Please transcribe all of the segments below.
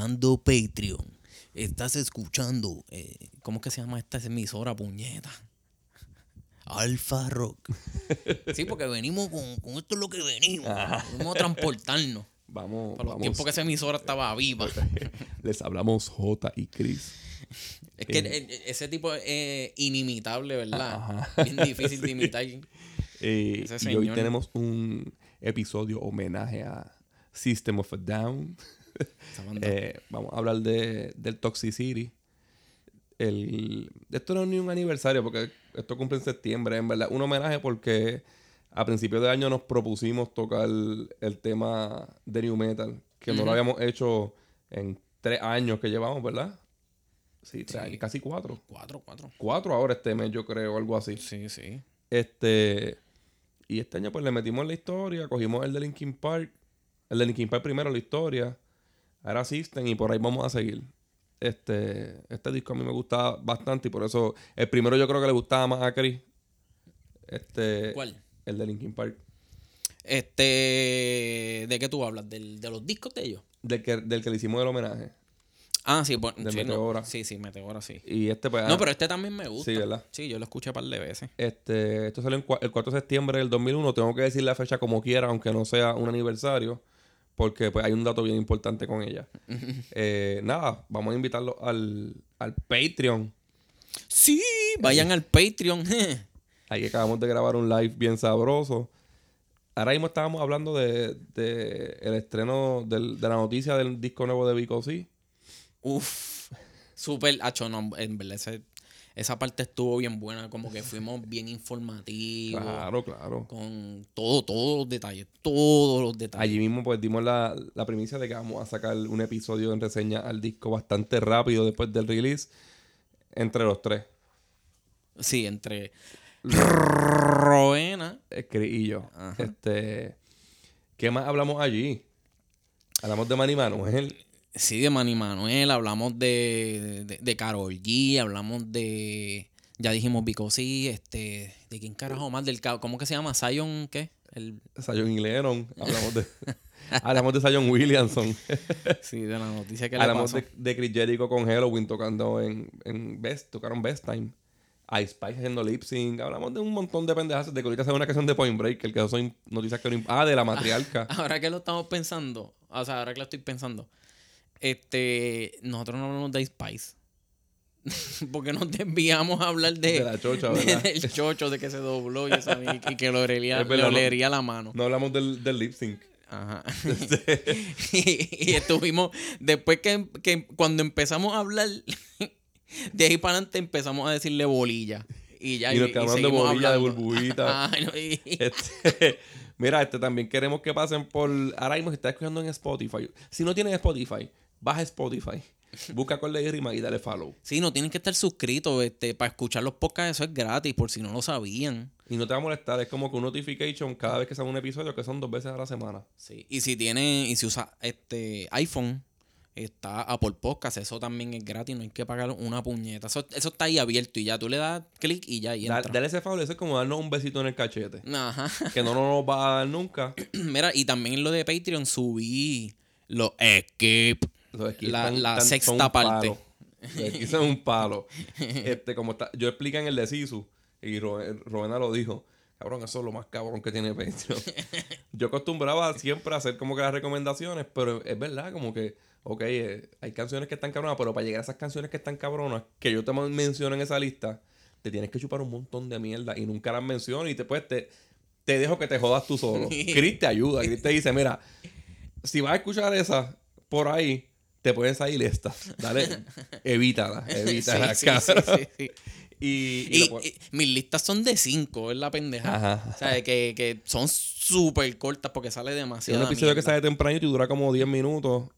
¿Qué está pasando Patreon? Estás escuchando, eh, ¿cómo es que se llama esta emisora, puñeta? Alfa Rock. Sí, porque venimos con, con esto es lo que venimos. Vamos a transportarnos. Vamos, Para los vamos. tiempos que esa emisora estaba viva. Les hablamos J y Chris. Es que eh, ese tipo es inimitable, ¿verdad? Bien difícil de imitar. Eh, y hoy tenemos un episodio homenaje a System of a Down. Eh, vamos a hablar de, del Toxicity. El, esto no es ni un aniversario porque esto cumple en septiembre, en verdad. Un homenaje porque a principios de año nos propusimos tocar el, tema de New Metal, que no lo habíamos hecho en tres años que llevamos, ¿verdad? Sí, tres Sí. casi cuatro. Cuatro, cuatro. Cuatro ahora este mes, yo creo, algo así. Sí, sí. Este. Y este año, pues le metimos la historia, cogimos el de Linkin Park. El de Linkin Park primero, la historia. Ahora System y por ahí vamos a seguir. Este, este disco a mí me gustaba bastante y por eso el primero yo creo que le gustaba más a Chris. Este, ¿Cuál? El de Linkin Park. Este. ¿De qué tú hablas? ¿Del, ¿De los discos de ellos? Del que, del que le hicimos el homenaje. Ah, sí, bueno. De sí, no. Meteora. Sí, sí, Meteora, sí. Y este, pues. No, ah, pero este también me gusta. Sí, ¿verdad? Sí, yo lo escuché un par de veces. Este, esto salió el 4 de septiembre del 2001. Tengo que decir la fecha como quiera, aunque no sea un aniversario, porque pues hay un dato bien importante con ella. Eh, nada, vamos a invitarlo al, al Patreon. Sí, vayan al Patreon. Ahí acabamos de grabar un live bien sabroso. Ahora mismo estábamos hablando de, de el estreno del- de la noticia del disco nuevo de Vico C. Uf, súper hacho, no, en verdad, ese- esa parte estuvo bien buena, como que fuimos bien informativos, Claro, claro. con todo, todos los detalles, todos los detalles. Allí mismo pues dimos la, la primicia de que vamos a sacar un episodio en reseña al disco bastante rápido después del release. Entre los tres. Sí, entre Roena, Chris y yo. Ajá. Este, ¿Qué más hablamos allí? Hablamos de Manny Manuel. Sí, de Manny Manuel, hablamos de, de, de Karol G, hablamos de, ya dijimos Vico sí, este, de quién carajo más, del, ¿cómo que se llama? Zion, ¿qué? El, Zion y Lennon. Hablamos de, hablamos de Zion Williamson. sí, de la noticia que le hablamos pasó. de, de Chris Jericho con Halloween tocando en, en Best. Tocaron Best Time. Ice Spice haciendo lip sync. Hablamos de un montón de pendejas. De que ahorita se una canción de Point Break. El que son noticias que no Ah, de la matriarca. Ahora que lo estamos pensando, o sea, ahora que lo estoy pensando, este, nosotros no hablamos de Ice Spice. Porque nos desviamos a hablar de, De la chocha, de- del chocho de que se dobló y, que- y que le olería, le olería la mano. No hablamos del, del lip sync. Ajá. y, y estuvimos, después que, que cuando empezamos a hablar, de ahí para adelante empezamos a decirle bolilla. Y ya Y nos quedamos de seguimos bolilla, de burbujita. Ay, no, y- Este, mira, este también queremos que pasen por. Ahora mismo si estás escuchando en Spotify. Si no tienes Spotify, baja Spotify. Busca con y rima y dale follow. Sí, no tienen que estar suscritos este, para escuchar los podcasts, eso es gratis, por si no lo sabían. Y no te va a molestar, es como que un notification cada vez que sale un episodio, que son dos veces a la semana. Sí. Y si tiene, y si usa este iPhone, está Apple Podcast, eso también es gratis, no hay que pagar una puñeta. Eso, eso está ahí abierto y ya tú le das clic y ya y Da- entra. dale ese follow, eso es como darnos un besito en el cachete. Ajá. Que no nos va a dar nunca. Mira, y también lo de Patreon subí los skip. La- la sexta parte. esquís son un palo. Este, como está, yo expliqué en el de Sisu, y Ro- Rowena lo dijo. Cabrón, eso es lo más cabrón que tiene Patreon. yo acostumbraba siempre a hacer como que las recomendaciones, pero es verdad, como que, ok, eh, hay canciones que están cabronas, pero para llegar a esas canciones que están cabronas, que yo te menciono en esa lista, te tienes que chupar un montón de mierda y nunca las menciono y después te, te dejo que te jodas tú solo. Chris te ayuda, Chris te dice, mira, si vas a escuchar esa por ahí, te pueden salir estas. Dale, evítala, evítala. Sí, sí. Y, y Y, lo pon- y mis listas son de cinco, es la pendeja. Ajá. O sea, que, que son súper cortas porque sale si es demasiado. un episodio que sale tempranito y dura como 10 minutos,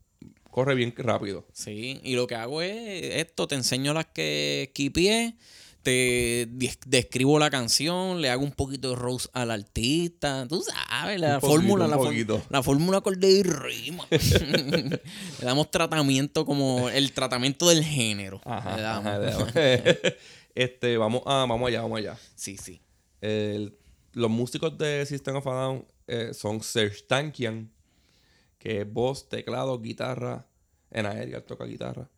corre bien rápido. Sí, y lo que hago es esto, te enseño las que esquipié, te des- describo la canción, le hago un poquito de rose al artista, tú sabes, la poquito, fórmula, la, for- la fórmula acorde y rima. le damos tratamiento como el tratamiento del género. Ajá, Le damos. ajá, este, vamos, a, vamos allá, vamos allá. Sí, sí. El- los músicos de System of a Down eh, son Serge Tankian, que es voz, teclado, guitarra, en aérea toca guitarra,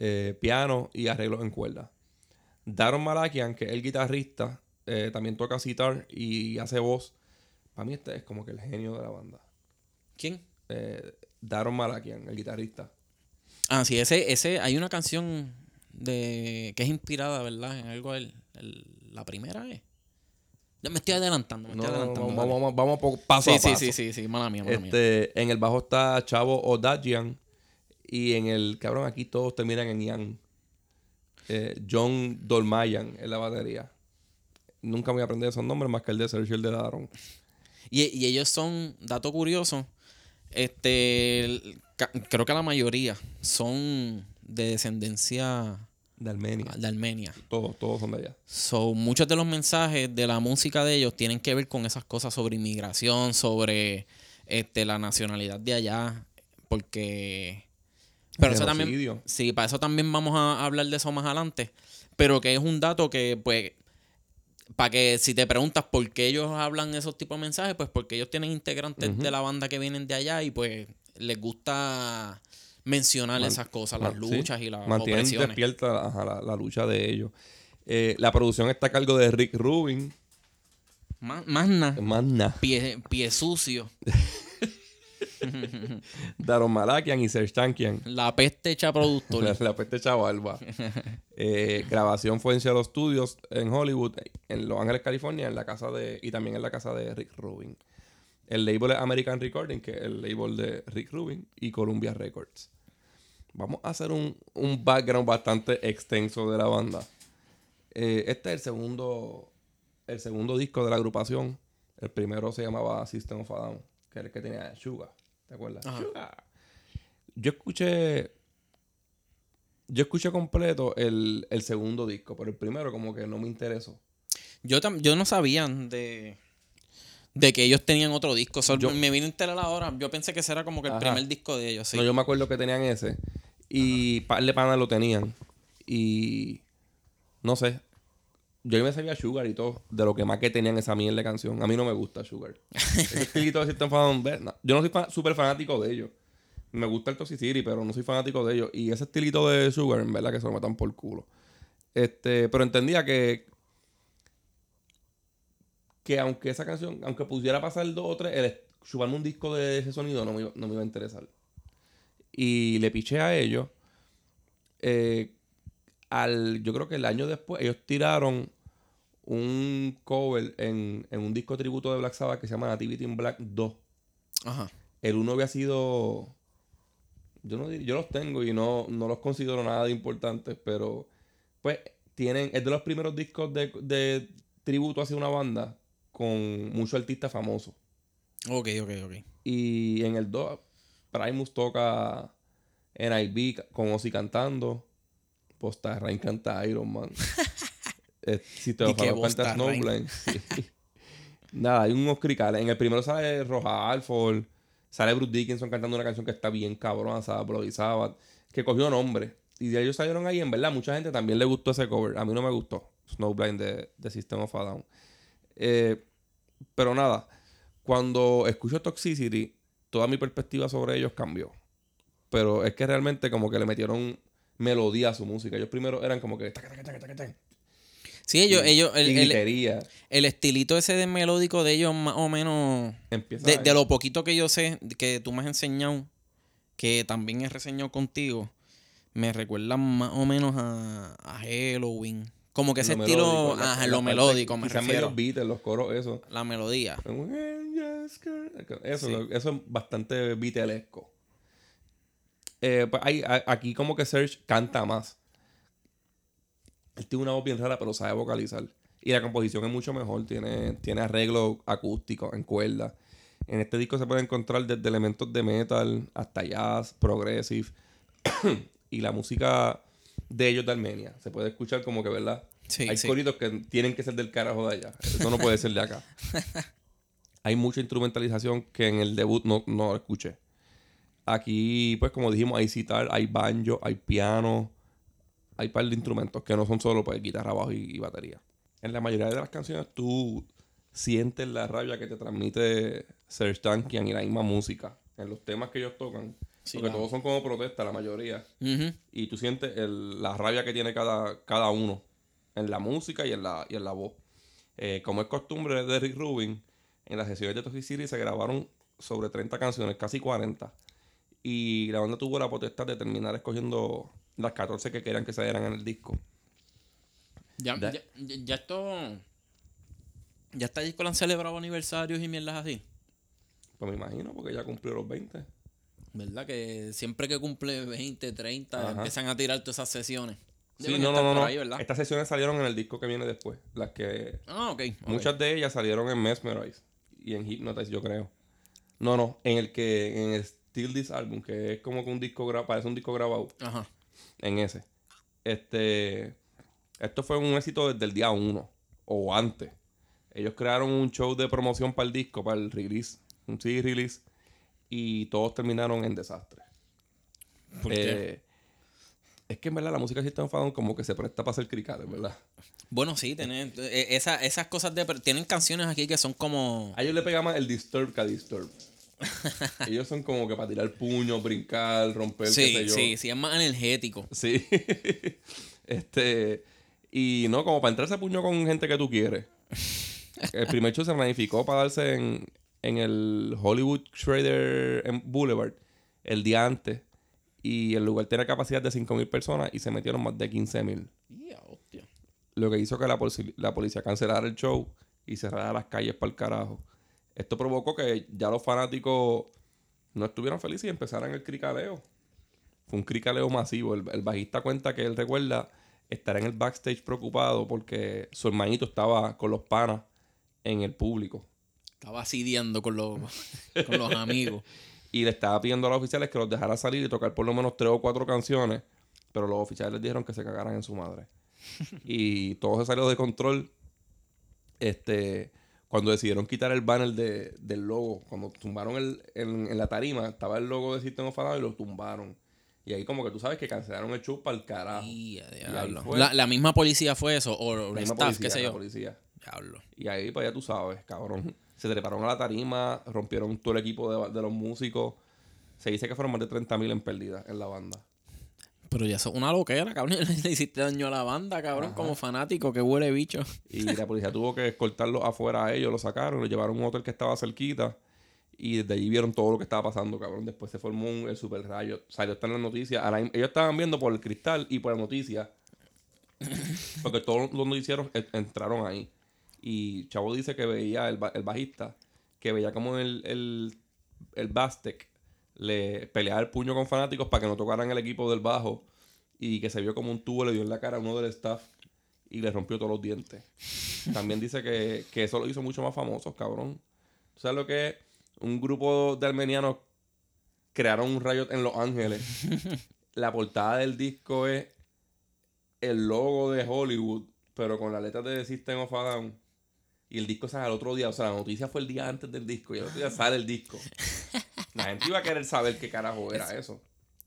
eh, piano y arreglos en cuerda. Daron Malakian, que es el guitarrista, eh, también toca sitar y hace voz. Para mí este es como que el genio de la banda. ¿Quién? Eh, Daron Malakian, el guitarrista. Ah, sí, ese, ese, hay una canción de que es inspirada, ¿verdad? En algo del, el- la primera es. Ya me estoy adelantando, me No, estoy adelantando. vamos, vamos, vamos paso sí, a sí, paso. sí, sí, sí, mala mía, mala mía. Este, en el bajo está Chavo Odagian. Y en el cabrón, aquí todos terminan en Ian. Eh, John Dolmayan en la batería. Nunca me voy a aprender esos nombres más que el de Sergio y el de Daron. Y, y ellos son, dato curioso, este, el- ca- creo que la mayoría son de descendencia De Armenia. de Armenia. Todos, todos son de allá. So, muchos de los mensajes de la música de ellos tienen que ver con esas cosas sobre inmigración, sobre este, la nacionalidad de allá, porque... Pero eso también... Sí, para eso también vamos a hablar de eso más adelante, pero que es un dato que, pues, para que si te preguntas por qué ellos hablan esos tipos de mensajes, pues porque ellos tienen integrantes de la banda que vienen de allá y pues les gusta mencionar Man- esas cosas, Man- las sí. luchas y las Mantienen opresiones. despierta la, la lucha de ellos. Eh, la producción está a cargo de Rick Rubin. Más, más nada. Más nada. Pie, pie sucio. Daron Malakian y Serge Tankian. La peste hecha productor. La, la peste chavalba. Eh, grabación fue en Cielo Studios en Hollywood, en Los Ángeles, California, en la casa de. y también en la casa de Rick Rubin. El label es American Recording, que es el label de Rick Rubin, y Columbia Records. Vamos a hacer un, un background bastante extenso de la banda. Eh, este es el segundo. El segundo disco de la agrupación. El primero se llamaba System of a Down, que era el que tenía Sugar. ¿Te acuerdas? Ajá. Sugar. Yo escuché. Yo escuché completo el, el segundo disco, pero el primero como que no me interesó. Yo, tam- yo no sabía de, de que ellos tenían otro disco. Solo Yo- me vine a enterar ahora. Yo pensé que ese era como que el Ajá. primer disco de ellos. Sí. No, yo me acuerdo que tenían ese. Y par de panas lo tenían. Y no sé. Yo me sabía Sugar y todo. De lo que más que tenían esa mierda de canción. A mí no me gusta Sugar. Ese estilito de System no. Yo no soy fa- súper fanático de ellos. Me gusta el Toxicity, pero no soy fanático de ellos. Y ese estilito de Sugar, en verdad que se lo metan por culo. Este, pero entendía que. Que aunque esa canción, aunque pudiera pasar dos o tres, el chuparme un disco de ese sonido no me, iba- no me iba a interesar. Y le piché a ellos. eh, al, yo creo que el año después, ellos tiraron un cover en, en un disco tributo de Black Sabbath que se llama Nativity in Black 2. Ajá. El uno había sido. Yo no yo los tengo y no, no los considero nada de importantes, pero pues tienen. Es de los primeros discos de, de tributo hacia una banda con muchos artistas famosos. Ok, ok, ok. Y en el 2, Primus toca NIB con Ozzy cantando. Rain canta Iron Man. eh, si te Busta Rhymes. Snowblind. sí. Nada, hay unos cricales. En el primero sale Roja Alford. Sale Bruce Dickinson cantando una canción que está bien cabrona. Bloody Sabbath. Que cogió nombre. Y de ellos salieron ahí, en verdad, mucha gente también le gustó ese cover. A mí no me gustó. Snowblind de, de System of a Down. Eh, pero nada, cuando escucho Toxicity, toda mi perspectiva sobre ellos cambió. Pero es que realmente como que le metieron melodía a su música. Ellos primero eran como que... taca, taca, taca, taca, taca, Sí, ellos, y- ellos, el, el- el estilito ese de melódico de ellos, más o menos. De, de lo poquito que yo sé, que tú me has enseñado, que también he reseñado contigo, me recuerdan más o menos a, a Halloween. Como que ese Lo estilo, melódico, la- ajá, la lo parte- melódico, me quizás refiero. medios Beatles, los coros, eso. La melodía. Eso, Sí. lo- eso es bastante Beatlesco. Eh, pues hay- aquí como que Serge canta más. Él tiene una voz bien rara, pero sabe vocalizar. Y la composición es mucho mejor. Tiene, tiene arreglo acústico en cuerda. En este disco se puede encontrar desde elementos de metal hasta jazz, progressive. y la música de ellos de Armenia. Se puede escuchar como que, ¿verdad? Sí, Hay sí. coritos que tienen que ser del carajo de allá. Eso no puede ser de acá. Hay mucha instrumentalización que en el debut no, no escuché. Aquí, pues como dijimos, hay citar, hay banjo, hay piano, hay par de instrumentos que no son solo pues guitarra, bajo y, y batería. En la mayoría de las canciones tú sientes la rabia que te transmite Serge Tankian y la misma música. en los temas que ellos tocan. Sí, porque claro. todos son como protesta, la mayoría. Y tú sientes el- la rabia que tiene cada, cada uno en la música y en la, y en la voz. Eh, como es costumbre de Rick Rubin, en las sesiones de Toxic City se grabaron sobre 30 canciones, casi 40. Y la banda tuvo la potestad de terminar escogiendo las 14 que querían que se dieran en el disco. Ya, ya, ya- esto. Ya está disco lo han celebrado aniversarios y mierdas así. Pues me imagino, porque ya cumplió los 20. ¿Verdad? Que siempre que cumple 20, 30, Ajá. empiezan a tirar todas esas sesiones. Sí, no, no, no. no. Estas sesiones salieron en el disco que viene después. Las que. Ah, ok. ok. Muchas de ellas salieron en Mesmerize y en Hypnotize, yo creo. No, no, en el que. En el Still This Album, que es como que un disco grabado. Parece un disco grabado. Ajá. En ese. Este. Esto fue un éxito desde el día uno. O antes. Ellos crearon un show de promoción para el disco, para el release. Un CD release. Y todos terminaron en desastre. ¿Por qué? Eh, Es que en verdad la música de System of como que se presta para hacer cricales, ¿verdad? Bueno, sí, tienen, eh, esa- esas cosas de... Tienen canciones aquí que son como... A ellos le pega más el disturb que a disturb. ellos son como que para tirar puños, brincar, romper, qué sé Sí, yo. sí, sí, es más energético. Sí. este. Y no, como para entrarse a puño con gente que tú quieres. El primer show se planificó para darse en, en el Hollywood Schrader en Boulevard el día antes. Y el lugar tenía capacidad de 5.000 personas y se metieron más de 15.000. Ya, hostia. Lo que hizo que la, la policía cancelara el show y cerrara las calles para el carajo. Esto provocó que ya los fanáticos no estuvieran felices y empezaran el cricaleo. Fue un cricaleo masivo. El, el bajista cuenta que él recuerda estar en el backstage preocupado porque su hermanito estaba con los panas en el público. Estaba asidiando con los, con los amigos. Y le estaba pidiendo a los oficiales que los dejara salir y tocar por lo menos tres o cuatro canciones. Pero los oficiales les dijeron que se cagaran en su madre. y todo se salió de control. Este, cuando decidieron quitar el banner de- del logo, cuando tumbaron el, en, en la tarima, estaba el logo de System of a y lo tumbaron. Y ahí como que tú sabes que cancelaron el show para el carajo. Y diablo. La, la misma policía fue eso, o el La misma staff, policía, qué sé la yo. policía. Diablo. Y ahí, pues ya tú sabes, cabrón. Se treparon a la tarima, rompieron todo el equipo de, de los músicos. Se dice que fueron más de 30.000 en pérdidas en la banda. Pero ya eso es una loquera, cabrón. Le hiciste daño a la banda, cabrón, como fanático, que huele bicho. Y la policía tuvo que escoltarlos afuera a ellos, lo sacaron, lo llevaron a un hotel que estaba cerquita. Y desde allí vieron todo lo que estaba pasando, cabrón. Después se formó un, el super rayo. Salió hasta en las noticias. La- ellos estaban viendo por el cristal y por la noticia. Porque todos los noticieros en- entraron ahí. Y Chavo dice que veía, el, el bajista, que veía como el, el, el Bastek le peleaba el puño con fanáticos para que no tocaran el equipo del bajo. Y que se vio como un tubo le dio en la cara a uno del staff y le rompió todos los dientes. También dice que, que eso lo hizo mucho más famosos, cabrón. ¿Tú ¿Sabes lo que es? Un grupo de armenianos crearon un rayo en Los Ángeles. la portada del disco es el logo de Hollywood, pero con la letra de System of a Down. Y el disco sale al otro día. O sea, la noticia fue el día antes del disco y el otro día sale el disco. La gente iba a querer saber qué carajo era eso.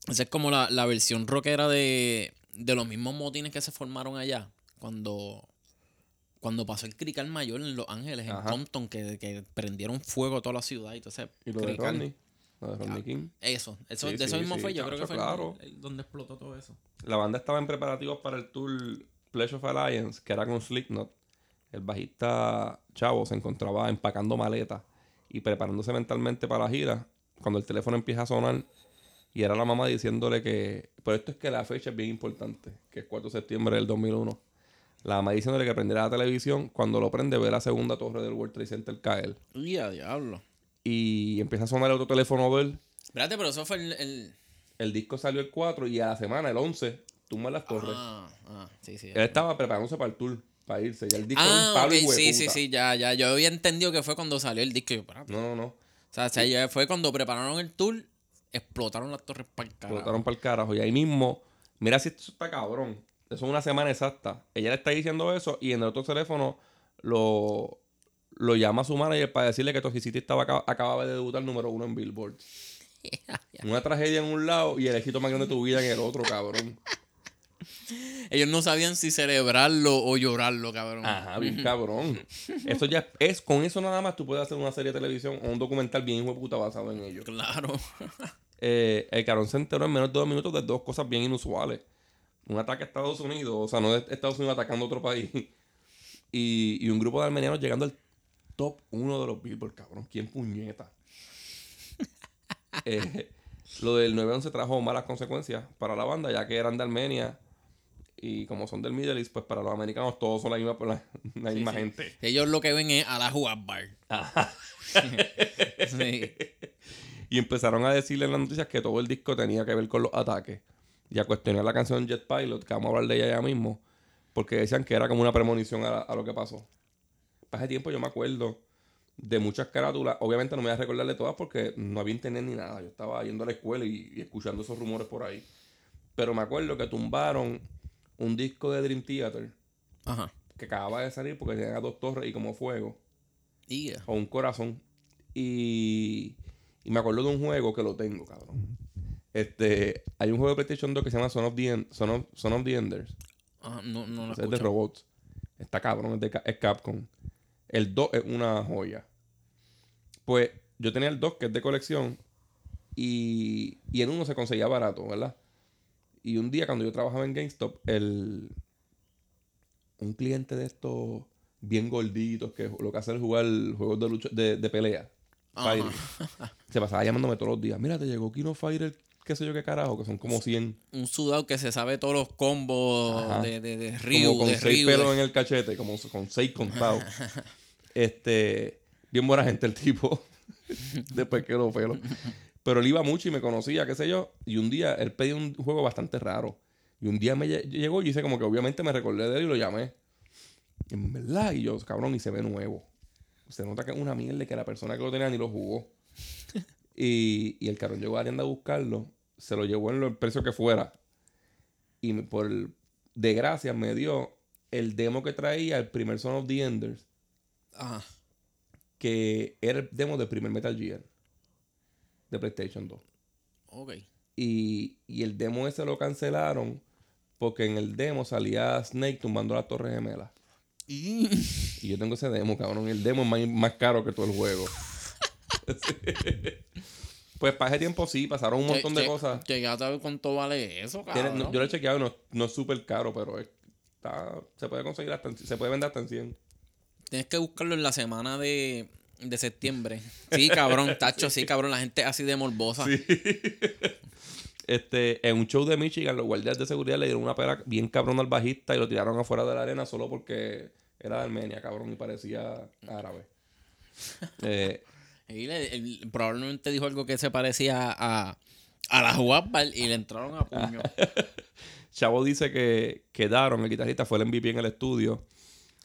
Esa es como la, la versión rockera de, de los mismos motines que se formaron allá. Cuando, cuando pasó el crical mayor en Los Ángeles, en Ajá. Compton, que, que prendieron fuego a toda la ciudad y todo ese Y lo de crical. Rodney. Lo de Rodney King. Eso, eso Sí, de eso sí, mismo sí, fue. Yo creo que fue el- claro. el- donde explotó todo eso. La banda estaba en preparativos para el tour Pledge of Alliance, que era con Slipknot. El bajista Chavo se encontraba empacando maletas y preparándose mentalmente para la gira. Cuando el teléfono empieza a sonar y era la mamá diciéndole que... Pero esto es que la fecha es bien importante, que es 4 de septiembre del 2001. La mamá diciéndole que prendiera la televisión. Cuando lo prende ve la segunda torre del World Trade Center caer. Y a diablo. Y empieza a sonar el otro teléfono de él. Espérate, pero eso fue el. el- El disco salió el 4 y a la semana, el 11, tumban las torres. Ah, ah, sí, sí. Él estaba preparándose para el tour, para irse. Y el disco Ah, un palo ok, hijo de sí, sí, sí, ya, ya. Yo había entendido que fue cuando salió el disco. y yo. No, no, no. O sea, sea, ya fue cuando prepararon el tour, explotaron las torres para el carajo. Explotaron para el carajo. Y ahí mismo, mira si esto está cabrón. Eso es una semana exacta. Ella le está diciendo eso y en el otro teléfono lo, lo llama a su manager para decirle que Toxicity estaba, acababa de debutar número uno en Billboard. Una tragedia en un lado y el éxito más grande de tu vida en el otro, cabrón. Ellos no sabían si celebrarlo o llorarlo, cabrón. Ajá, bien cabrón. Eso ya es, con eso nada más tú puedes hacer una serie de televisión o un documental bien hijo de puta basado en ellos. Claro. Eh, el cabrón se enteró en menos de dos minutos de dos cosas bien inusuales. Un ataque a Estados Unidos, o sea, no de Estados Unidos atacando a otro país. Y, y un grupo de armenianos llegando al top uno de los Billboard, cabrón. ¿Quién puñeta? Eh, lo del 9-11 trajo malas consecuencias para la banda, ya que eran de Armenia. Y como son del Middle East, pues para los americanos todos son la misma, la, la misma gente. Ellos lo que ven es a la Bar. sí. Y empezaron a decirle en las noticias que todo el disco tenía que ver con los ataques. Y a cuestionar la canción Jet Pilot, que vamos a hablar de ella ya mismo. Porque decían que era como una premonición a, a lo que pasó. Para ese tiempo yo me acuerdo de muchas carátulas. Obviamente no me voy a recordarle todas porque no había internet ni nada. Yo estaba yendo a la escuela y, y, escuchando esos rumores por ahí. Pero me acuerdo que tumbaron un disco de Dream Theater. Ajá. Que acababa de salir porque tenía dos torres y como fuego. Yeah. O un corazón. Y, y me acuerdo de un juego que lo tengo, cabrón. Este, hay un juego de PlayStation 2 que se llama Son of the, End, Son of, Son of the Enders. Ajá, no, no lo es de robots. Está cabrón, es de es Capcom. El 2 es una joya. Pues yo tenía el 2 que es de colección y, y en uno se conseguía barato, ¿verdad? Y un día cuando yo trabajaba en GameStop, el, un cliente de estos bien gorditos que lo que hace es jugar juegos de lucha, de, de pelea. Fighting, se pasaba llamándome todos los días. Mira, te llegó Kino Fighter, qué sé yo qué carajo, que son como 100. Un sudado que se sabe todos los combos Ajá. de, de, de Ryu. como con de seis Ryu, pelos de- en el cachete, como con seis contados. este, bien buena gente el tipo. Después que lo pelo. Pero él iba mucho y me conocía, qué sé yo. Y un día él pedía un juego bastante raro. Y un día me lle- llegó y hice como que obviamente me recordé de él y lo llamé. Y en verdad, y yo, cabrón, y se ve nuevo. Se nota que es una mierda que la persona que lo tenía ni lo jugó. y, y el cabrón llegó a Arianda a buscarlo. Se lo llevó en el precio que fuera. Y por el- de gracia me dio el demo que traía el primer Son of the Enders. Ajá. Que era el demo del primer Metal Gear. De PlayStation 2. Ok. Y, y el demo ese lo cancelaron porque en el demo salía Snake tumbando las torres gemelas. Y... Y yo tengo ese demo, cabrón. El demo es más, más caro que todo el juego. Pues para ese tiempo sí, pasaron un montón de cosas. Llegaste a ver cuánto vale eso, Tiene- cabrón. no, yo lo he chequeado y no, no es súper caro, pero es- está, se puede conseguir hasta se puede vender hasta en 100. Tienes que buscarlo en la semana de, de septiembre. Sí, cabrón, tacho, sí. cabrón. La gente así de morbosa. Este, en un show de Michigan, los guardias de seguridad le dieron una pera bien cabrón al bajista y lo tiraron afuera de la arena solo porque era de Armenia, cabrón, y parecía árabe. Eh, Y le- él probablemente dijo algo que se parecía a, a la y le entraron a puño. Chavo dice que, que Daron, el guitarrista, fue el MVP en el estudio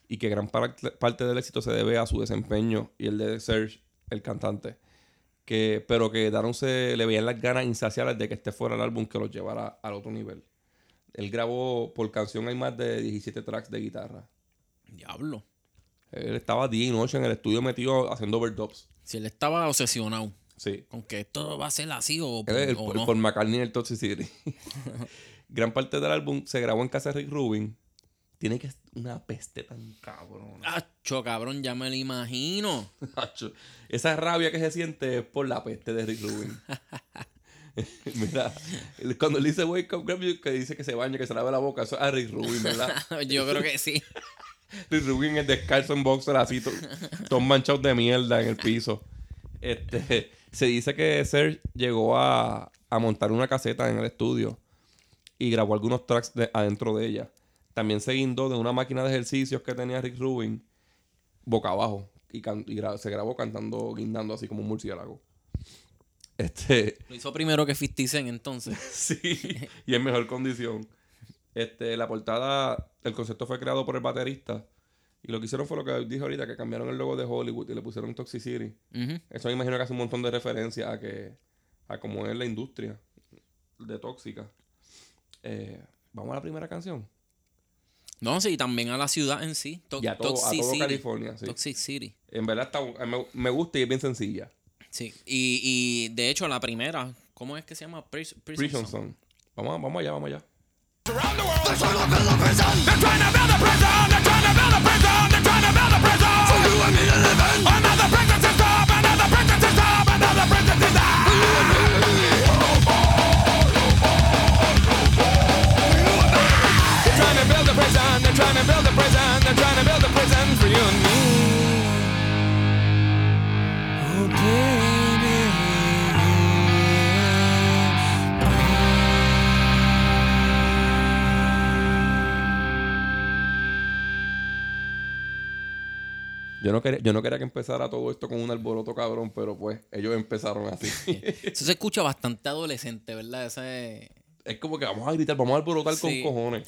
y que gran par- parte del éxito se debe a su desempeño y el de Serge, el cantante. Que, pero que Daron se le veían las ganas insaciables de que este fuera el álbum que los llevara al otro nivel. Él grabó por canción, hay más de 17 tracks de guitarra. Diablo. Él estaba día y noche en el estudio metido haciendo overdubs. Si él estaba obsesionado Sí. con que esto va a ser así o, Él el, o el no. Paul McCartney en el Toxicity. Gran parte del álbum se grabó en casa de Rick Rubin. Tiene que ser una peste tan cabrón. Acho, cabrón, ya me lo imagino. Hacho, Esa rabia que se siente es por la peste de Rick Rubin. Mira, cuando él dice wake up, grab you", que dice que se baña, que se lave la boca, eso es a Rick Rubin, ¿verdad? Yo creo que sí. Rick Rubin es descalzo en boxer, así, to- todos manchados de mierda en el piso. Este, se dice que Serge llegó a, a montar una caseta en el estudio y grabó algunos tracks de- adentro de ella. También se guindó de una máquina de ejercicios que tenía Rick Rubin boca abajo y, can- y gra- se grabó cantando, guindando así como un murciélago. Este, Lo hizo primero que 50 Cent, entonces. Sí, y en mejor condición. Este, la portada, el concepto fue creado por el baterista. Y lo que hicieron fue lo que dije ahorita, que cambiaron el logo de Hollywood y le pusieron Toxicity. Eso me imagino que hace un montón de referencia a que a cómo es la industria de tóxica. Eh, Vamos a la primera canción. No, sí, también a la ciudad en sí. To- Y a todo, a Toxic todo City. California, sí. Toxic City. En verdad está, me, me gusta y es bien sencilla. Sí. Y, y de hecho, la primera, ¿cómo es que se llama? Pris- Prison Prison Song. Song. Vamos, vamos allá, vamos allá. Around the world. Yo no, quería, yo no quería que empezara todo esto con un alboroto cabrón, pero pues ellos empezaron así. Eso se escucha bastante adolescente, ¿verdad? Ese... es como que vamos a gritar, vamos a alborotar Sí. con cojones.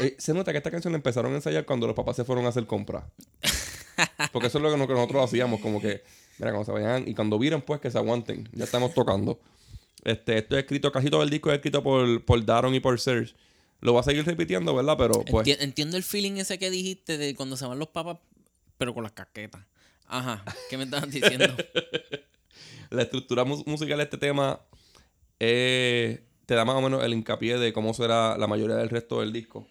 Eh, se nota que esta canción la empezaron a ensayar cuando los papás se fueron a hacer compras. Porque eso es lo que, no- que nosotros hacíamos, como que, mira, cuando se vayan y cuando viren, pues que se aguanten. Ya estamos tocando. Este, esto es escrito, casi todo el disco es escrito por, por Daron y por Serge. Lo va a seguir repitiendo, ¿verdad? Pero pues. Enti- entiendo el feeling ese que dijiste de cuando se van los papas, pero con las casquetas. Ajá, ¿qué me estabas diciendo? la estructura mu- musical de este tema eh, te da más o menos el hincapié de cómo será la mayoría del resto del disco.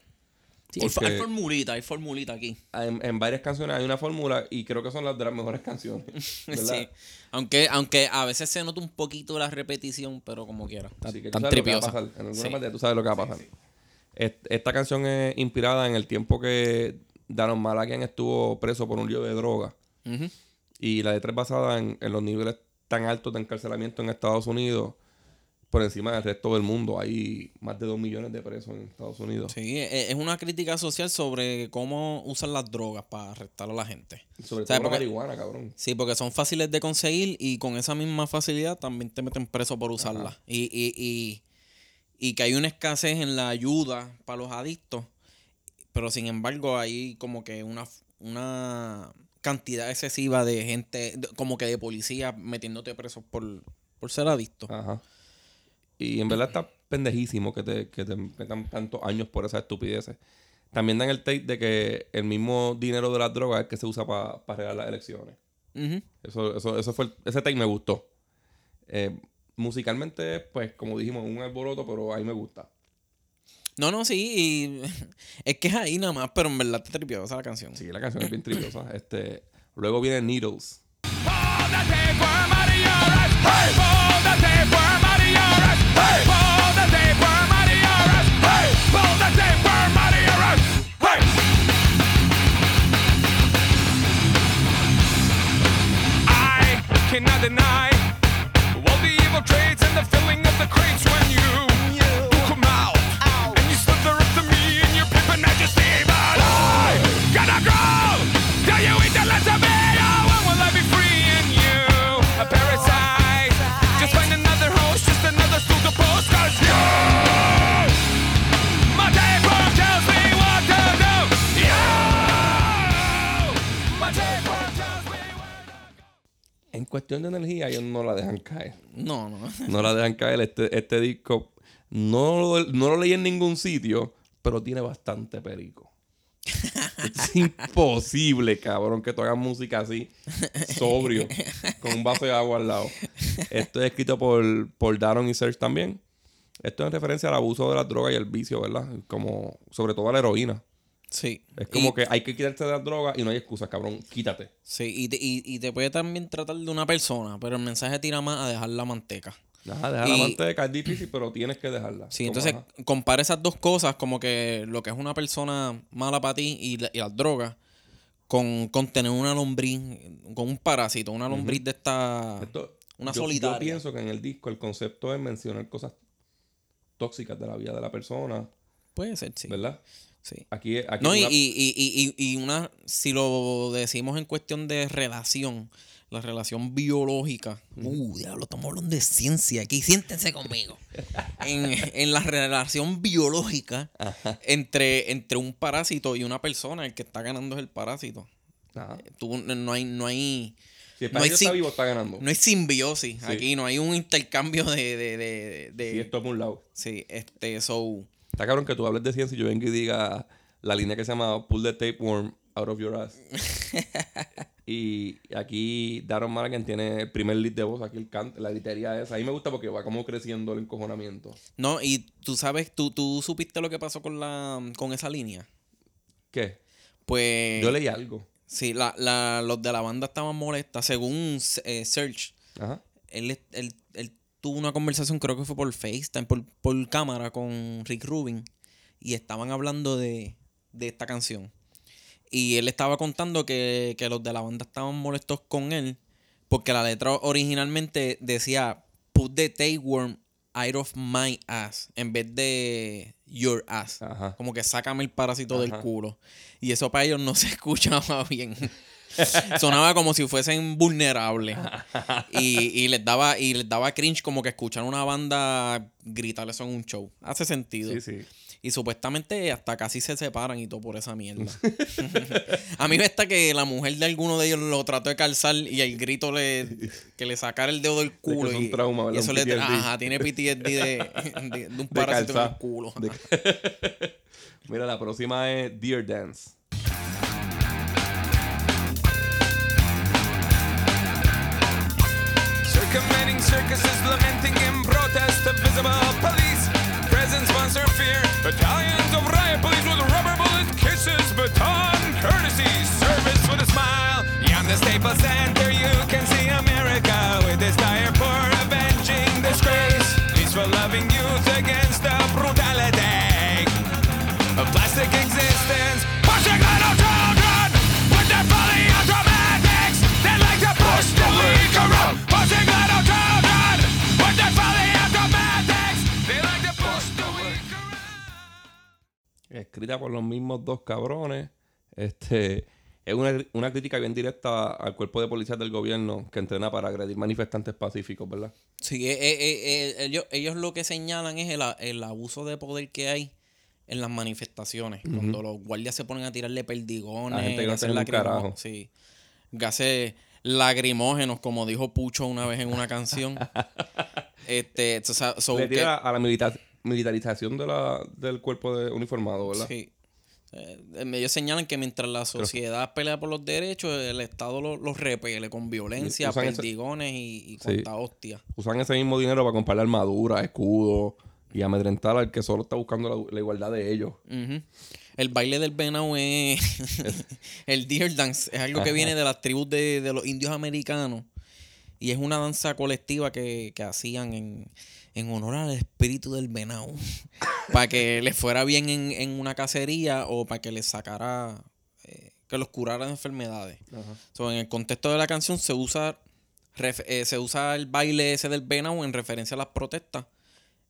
Sí, hay, Porque- hay formulita, hay formulita aquí. En, en varias canciones hay una fórmula y creo que son las de las mejores canciones. ¿verdad? Sí. Aunque, aunque a veces se nota un poquito la repetición, pero como quiera. Está, Así que tú tan sabes lo que va a tripiosa. pasar. En alguna Sí. parte tú sabes lo que va a pasar. Est- Esta canción es inspirada en el tiempo que Daron Malakian estuvo preso por un lío de droga. Y la letra es basada en, en los niveles tan altos de encarcelamiento en Estados Unidos por encima del resto del mundo. Hay más de 2 millones de presos en Estados Unidos. Sí, e- es una crítica social sobre cómo usan las drogas para arrestar a la gente. Sobre ¿Sabes todo la por qué? marihuana, cabrón. Sí, porque son fáciles de conseguir y con esa misma facilidad también te meten preso por usarlas. Y, y, y, y que hay una escasez en la ayuda para los adictos, pero sin embargo hay como que una, una cantidad excesiva de gente, como que de policía metiéndote preso por, por ser adicto. Ajá. Y en verdad está pendejísimo que te, que te metan tantos años por esas estupideces. También dan el take de que el mismo dinero de las drogas es que se usa para arreglar las elecciones. Eso, eso, eso fue el- ese take me gustó. Eh, musicalmente, pues, como dijimos, un alboroto, pero ahí me gusta. No, no, sí, y es que es ahí nada más, pero en verdad te tripiosa la canción. Sí, la canción es bien tripiosa. Este, luego viene Needles. Cannot deny. All the evil traits and the filling of the crates when you cuestión de energía, ellos no la dejan caer. No, no. No la dejan caer. Este, este disco no, lo- no lo leí en ningún sitio, pero tiene bastante perico. es imposible, cabrón, que tú hagas música así, sobrio, con un vaso de agua al lado. Esto es escrito por, por Daron y Serge también. Esto es en referencia al abuso de las drogas y el vicio, ¿verdad? Como, sobre todo a la heroína. Sí. Es como Y- que hay que quitarse de las drogas y no hay excusas, cabrón. Quítate. Sí, y te, y, y te puede también tratar de una persona, pero el mensaje tira más a dejar la manteca. Ajá, dejar la manteca es difícil, pero tienes que dejarla. Sí, Como, entonces ajá. compara esas dos cosas, como que lo que es una persona mala para ti y, la- y las drogas, con, con tener una lombriz, con un parásito, una lombriz de esta... Esto- una yo, solitaria. Yo pienso que en el disco el concepto es mencionar cosas tóxicas de la vida de la persona, Puede ser, sí. ¿verdad? Sí. Aquí, aquí No, y, una- y, y, y, y- una, si lo decimos en cuestión de relación, la relación biológica. Uh, diablo, estamos hablando de ciencia aquí, siéntense conmigo. en, en la relación biológica entre, entre un parásito y una persona, el que está ganando es el parásito. Ajá. Tú, no hay, no hay, Si el no hay está vivo, está ganando. no hay simbiosis aquí, no hay un intercambio de, de, de, de- Si esto es un lado. sí, este, so, Está cabrón que tú hables de ciencia y yo venga y diga la línea que se llama Pull the Tapeworm Out of Your Ass. y aquí Darren Malagan tiene el primer lead de voz, aquí el canto, la gritería esa. A mí me gusta porque va como creciendo el encojonamiento. No, y tú sabes, tú, tú supiste lo que pasó con la con esa línea. ¿Qué? Pues. Yo leí algo. Sí, la, la, los de la banda estaban molestas. Según eh, Serge, Ajá. él, él, él tuvo una conversación, creo que fue por FaceTime, por, por cámara con Rick Rubin. Y estaban hablando de, de esta canción. Y él estaba contando que, que los de la banda estaban molestos con él. Porque la letra originalmente decía Put the tapeworm out of my ass. En vez de your ass. Ajá. Como que sácame el parásito del culo. Y eso para ellos no se escuchaba bien. Sonaba como si fuesen vulnerables. Y, y les daba, y les daba cringe como que escuchar una banda gritar eso en un show. Hace sentido. Sí, sí. Y supuestamente hasta casi se separan y todo por esa mierda. a mí me está que la mujer de alguno de ellos lo trató de calzar y el grito le que le sacara el dedo del culo. es un y, trauma, y eso Un le ajá, tiene PTSD de, de- de un parásito en el culo. De- Mira, la próxima es Dear Dance. Circuses, lamenting in protest of visible police. Present sponsor fear. Battalions of riot police with rubber bullet kisses, baton courtesy, service with a smile. Beyond the Staples Center, Escrita por los mismos dos cabrones. Este. Es una, una crítica bien directa al cuerpo de policías del gobierno que entrena para agredir manifestantes pacíficos, ¿verdad? Sí, eh, eh, eh, ellos, ellos lo que señalan es el, el abuso de poder que hay en las manifestaciones. Cuando los guardias se ponen a tirarle perdigones, A gente gases tiene un lacrimó- carajo. sí, gases lagrimógenos, como dijo Pucho una vez en una canción. este, so- so- Le que- tira a la milita- militarización de la, del cuerpo de uniformado, ¿verdad? Sí. Eh, ellos señalan que mientras la sociedad pelea por los derechos, el Estado lo- los repele con violencia, ese- perdigones y, y Sí. cuanta hostia. Usan ese mismo dinero para comprar armadura, escudo y amedrentar al que solo está buscando la, la igualdad de ellos. El baile del venado es. el deer dance. Es algo que viene de las tribus de, de los indios americanos. Y es una danza colectiva que, que hacían en, en honor al espíritu del venado. para que les fuera bien en, en una cacería o para que les sacara. eh, que los curara de enfermedades. So, en el contexto de la canción se usa. ref- eh, se usa el baile ese del venado en referencia a las protestas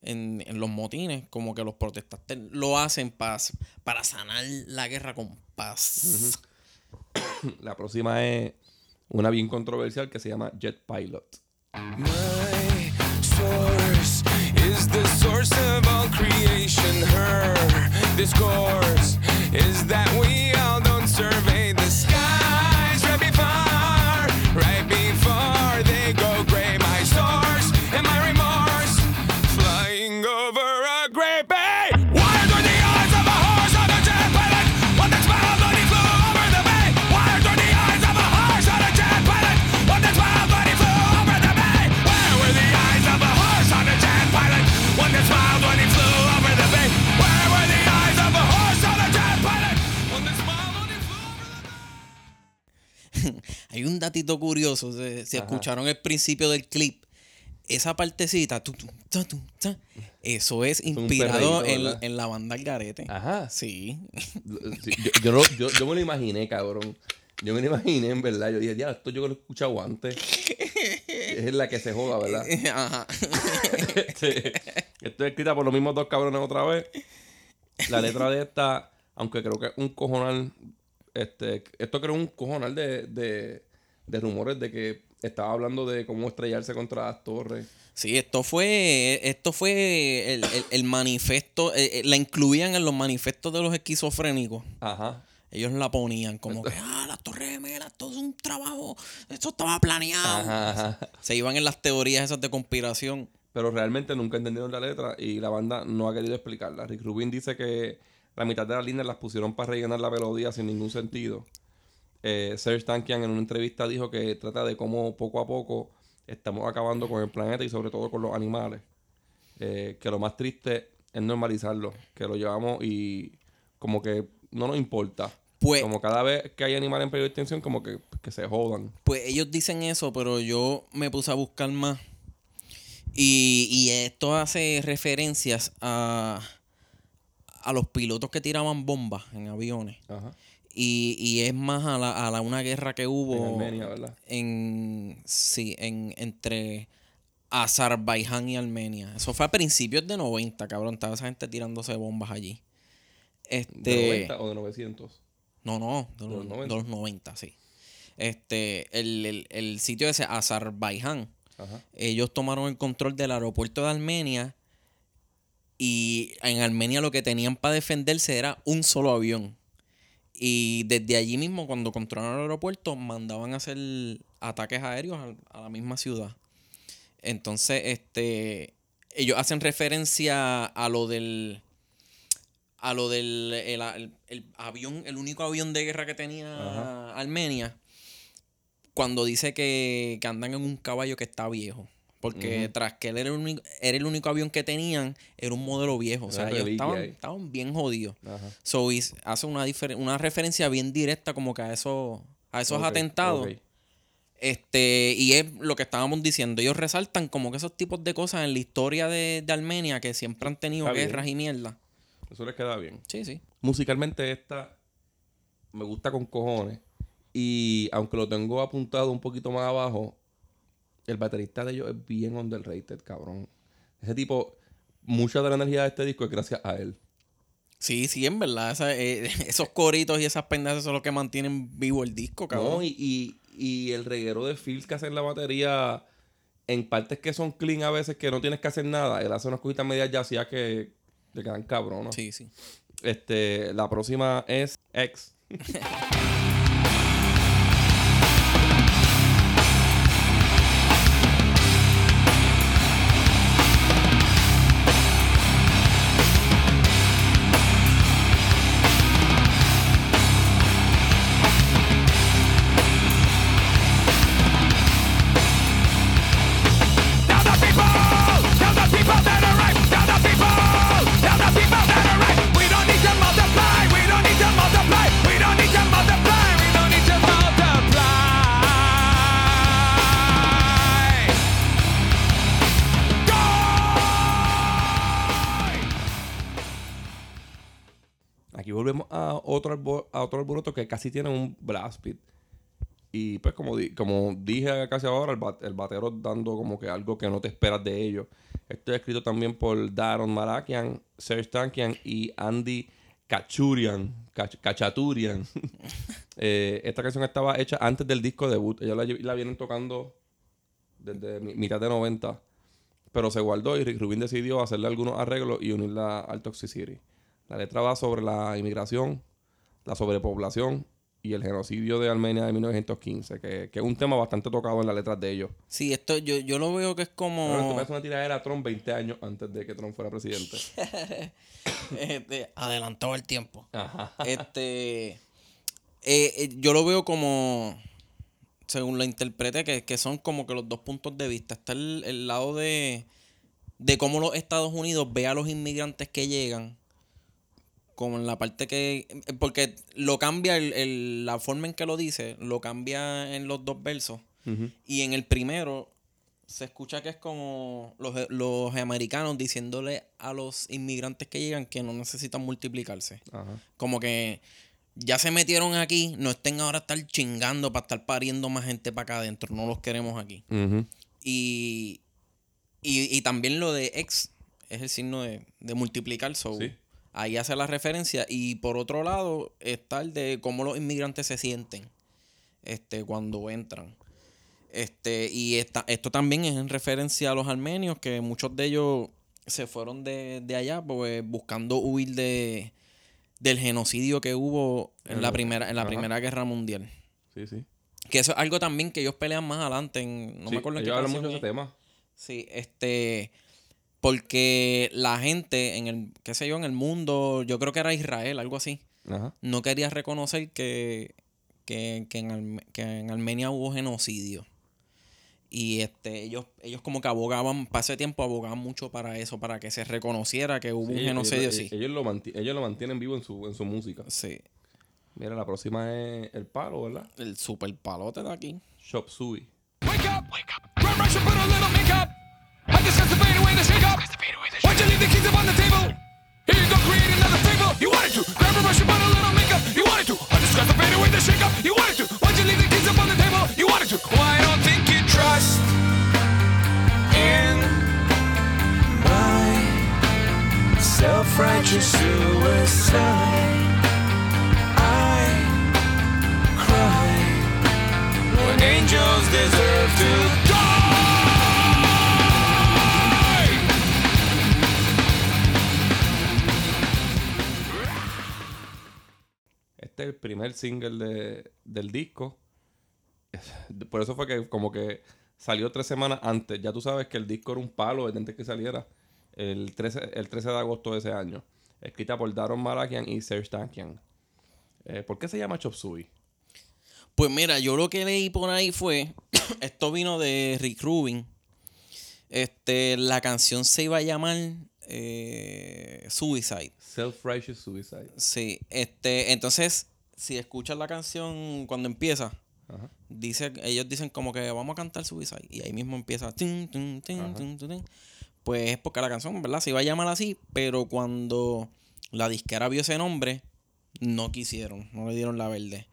en, en los motines, como que los protestantes lo hacen paz, para sanar la guerra con paz. La próxima es una bien controversial que se llama Jet Pilot. My source is the source of all creation. Her discourse is that we all don't survey Hay un datito curioso, si, si escucharon el principio del clip, esa partecita, tu, tu, ta, tu, ta, eso es inspirado en, la banda El Garete. Ajá. Sí. Yo, yo, lo- yo- yo me lo imaginé, cabrón. Yo me lo imaginé, en verdad. Yo dije, ya, esto yo lo he escuchado antes. es la que se joda, ¿verdad? Ajá. Este, esto es escrita por los mismos dos cabrones otra vez. La letra de esta, aunque creo que es un cojonal. Este, esto creo un cojonal de, de, de rumores de que estaba hablando de cómo estrellarse contra las torres. Sí, esto fue, esto fue el, el- el manifiesto, eh, eh, la incluían en los manifestos de los esquizofrénicos. Ajá. Ellos la ponían como que, ah, las torres gemelas, esto es un trabajo, esto estaba planeado. Ajá, ajá. Se iban en las teorías esas de conspiración. Pero realmente nunca entendieron la letra y la banda no ha querido explicarla. Rick Rubin dice que la mitad de las líneas las pusieron para rellenar la melodía sin ningún sentido. Eh, Serge Tankian en una entrevista dijo que trata de cómo poco a poco estamos acabando con el planeta y sobre todo con los animales. Eh, que lo más triste es normalizarlo, que lo llevamos y como que no nos importa. Pues- como cada vez que hay animales en peligro de extinción, como que, que se jodan. Pues ellos dicen eso, pero yo me puse a buscar más. Y, y esto hace referencias a, a los pilotos que tiraban bombas en aviones. Ajá. Y, y es más a, la, a la- una guerra que hubo En Armenia, ¿verdad? en- sí, en, entre Azerbaiyán y Armenia. Eso fue a principios de 90, cabrón. Estaba esa gente tirándose bombas allí. Este, ¿De 90 o de 900? no, no, de ¿De los, los de 90? los 90, sí. Este, el, el, el sitio ese, Azerbaiyán, Ajá. ellos tomaron el control del aeropuerto de Armenia y en Armenia lo que tenían para defenderse era un solo avión. Y desde allí mismo, cuando controlaron el aeropuerto, mandaban a hacer ataques aéreos a, la misma ciudad. Entonces, este, ellos hacen referencia a lo del a lo del el, el- el avión, el único avión de guerra que tenía Ajá. Armenia, cuando dice que, que andan en un caballo que está viejo. Porque tras que él era el, único, era el único avión que tenían, era un modelo viejo. O sea, ellos estaban, estaban bien jodidos. Ajá. So, hace una, una referencia bien directa como que a esos, a esos atentados. Este, y es lo que estábamos diciendo. Ellos resaltan como que esos tipos de cosas en la historia de, de Armenia que siempre han tenido Está bien. guerras y mierda. Eso les queda bien. Sí, sí. Musicalmente esta me gusta con cojones. Y aunque lo tengo apuntado un poquito más abajo, el baterista de ellos es bien underrated, cabrón. Ese tipo, mucha de la energía de este disco es gracias a él. Sí, sí, en verdad. esa- eh, esos coritos y esas pendejas son los que mantienen vivo el disco, cabrón. No, y, y- y el reguero de feels que hace en la batería, en partes que son clean a veces, que no tienes que hacer nada, él hace unas cositas medias ya que le quedan cabrón, Sí, sí. Este, la próxima es X. otro alboroto que casi tiene un blast beat. Y pues como, di- como dije casi ahora, el, bat- el batero dando como que algo que no te esperas de ellos. Esto es escrito también por Daron Marakian, Serge Tankian y Andy Kachaturian. Eh, esta canción estaba hecha antes del disco debut. Ellos la, la vienen tocando desde mi- mitad de 90. Pero se guardó y Rick Rubin decidió hacerle algunos arreglos y unirla al Toxicity. La letra va sobre la inmigración, la sobrepoblación y el genocidio de Armenia de 1915, que, que es un tema bastante tocado en las letras de ellos. Sí, esto yo, yo lo veo que es como... Pero esto parece una tiradera a Trump 20 años antes de que Trump fuera presidente. Este, adelantado el tiempo. Ajá. Este. eh, eh, yo lo veo como. Según lo interprete, que, que son como que los dos puntos de vista. Está el, el lado de. De cómo los Estados Unidos ve a los inmigrantes que llegan. Como en la parte que. eh, Porque lo cambia el- el- la forma en que lo dice. Lo cambia en los dos versos. Y en el primero se escucha que es como los, los americanos diciéndole a los inmigrantes que llegan que no necesitan multiplicarse. Ajá. Como que ya se metieron aquí, no estén ahora a estar chingando para estar pariendo más gente para acá adentro. No los queremos aquí. Y, y, y también lo de ex es el signo de, de multiplicar. So, Sí. Ahí hace la referencia. Y por otro lado está el de cómo los inmigrantes se sienten este, cuando entran. Este, y esta, esto también es en referencia a los armenios, que muchos de ellos se fueron de, de allá pues, buscando huir de, del genocidio que hubo en la primera, en la Ajá. primera guerra mundial. Sí, sí. Que eso es algo también que ellos pelean más adelante. En, no Sí, me acuerdo en qué mucho de ese es. tema. Sí, este. Porque la gente en el, qué sé yo, en el mundo, yo creo que era Israel, algo así, Ajá. no quería reconocer que, que, que en, Arme- que en Armenia hubo genocidio. Y este, ellos, ellos como que abogaban, para ese tiempo abogaban mucho para eso, para que se reconociera que hubo Sí, un genocidio, ellos, sí. ellos lo ellos lo mantienen vivo en su, en su música. Sí. Mira, la próxima es El Palo, ¿verdad? El super palote de aquí. Shop Sui. Wake up, wake up. Grab brush and put a. I discuss the fade away the shake up. Why'd you leave the keys up on the table? Here you go, create another fable. You wanted to. Grab a brush and put a little makeup. You wanted to. I discuss the fade away the shake up. You wanted to. Why'd you leave the keys up on the table? You wanted to. Well, I don't think you trust in my self-righteous suicide. I cry when angels deserve Este es el primer single de- del disco. Por eso fue que como que salió tres semanas antes. Ya tú sabes que el disco era un palo desde antes que saliera. El 13, el 13 de agosto de ese año. Escrita por Daron Malakian y Serge Tankian. Eh, ¿Por qué se llama Chop Suey? Pues mira, yo lo que leí por ahí fue, esto vino de Rick Rubin. Este, la canción se iba a llamar eh, Suicide. Self-Righteous Suicide. Sí, este, entonces, si escuchas la canción cuando empieza, Ajá. dice, ellos dicen como que vamos a cantar Suicide. Y ahí mismo empieza. tin, tin, tin, Ajá. tin, tin, tin. Pues es porque la canción, ¿verdad? Se iba a llamar así, pero cuando la disquera vio ese nombre, no quisieron, no le dieron la verde.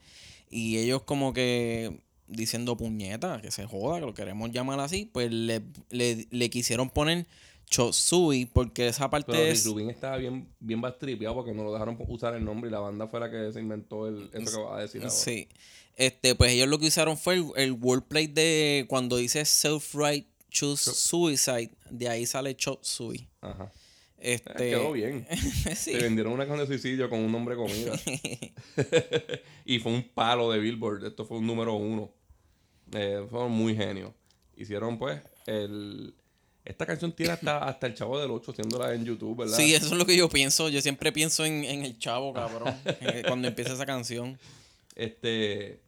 Y ellos como que diciendo puñeta, que se joda, que lo queremos llamar así, pues le, le, le quisieron poner Chosui, porque esa parte Pero es... Rubin estaba bien, bien bastripeado porque no lo dejaron usar el nombre y la banda fue la que se inventó el, eso que vas a decir ahora. Sí. Este, pues ellos lo que usaron fue el, el wordplay de cuando dice self-right choose suicide, de ahí sale chop sui. Ajá. Este, Eh, quedó bien. sí. Te vendieron una canción de suicidio con un nombre de comida. y fue un palo de Billboard. Esto fue un número uno. Eh, fueron muy genios. Hicieron pues el... Esta canción tiene hasta, hasta el chavo del 8 haciéndola en YouTube, ¿verdad? Sí, eso es lo que yo pienso. Yo siempre pienso en, en el chavo, cabrón. eh, cuando empieza esa canción. Este...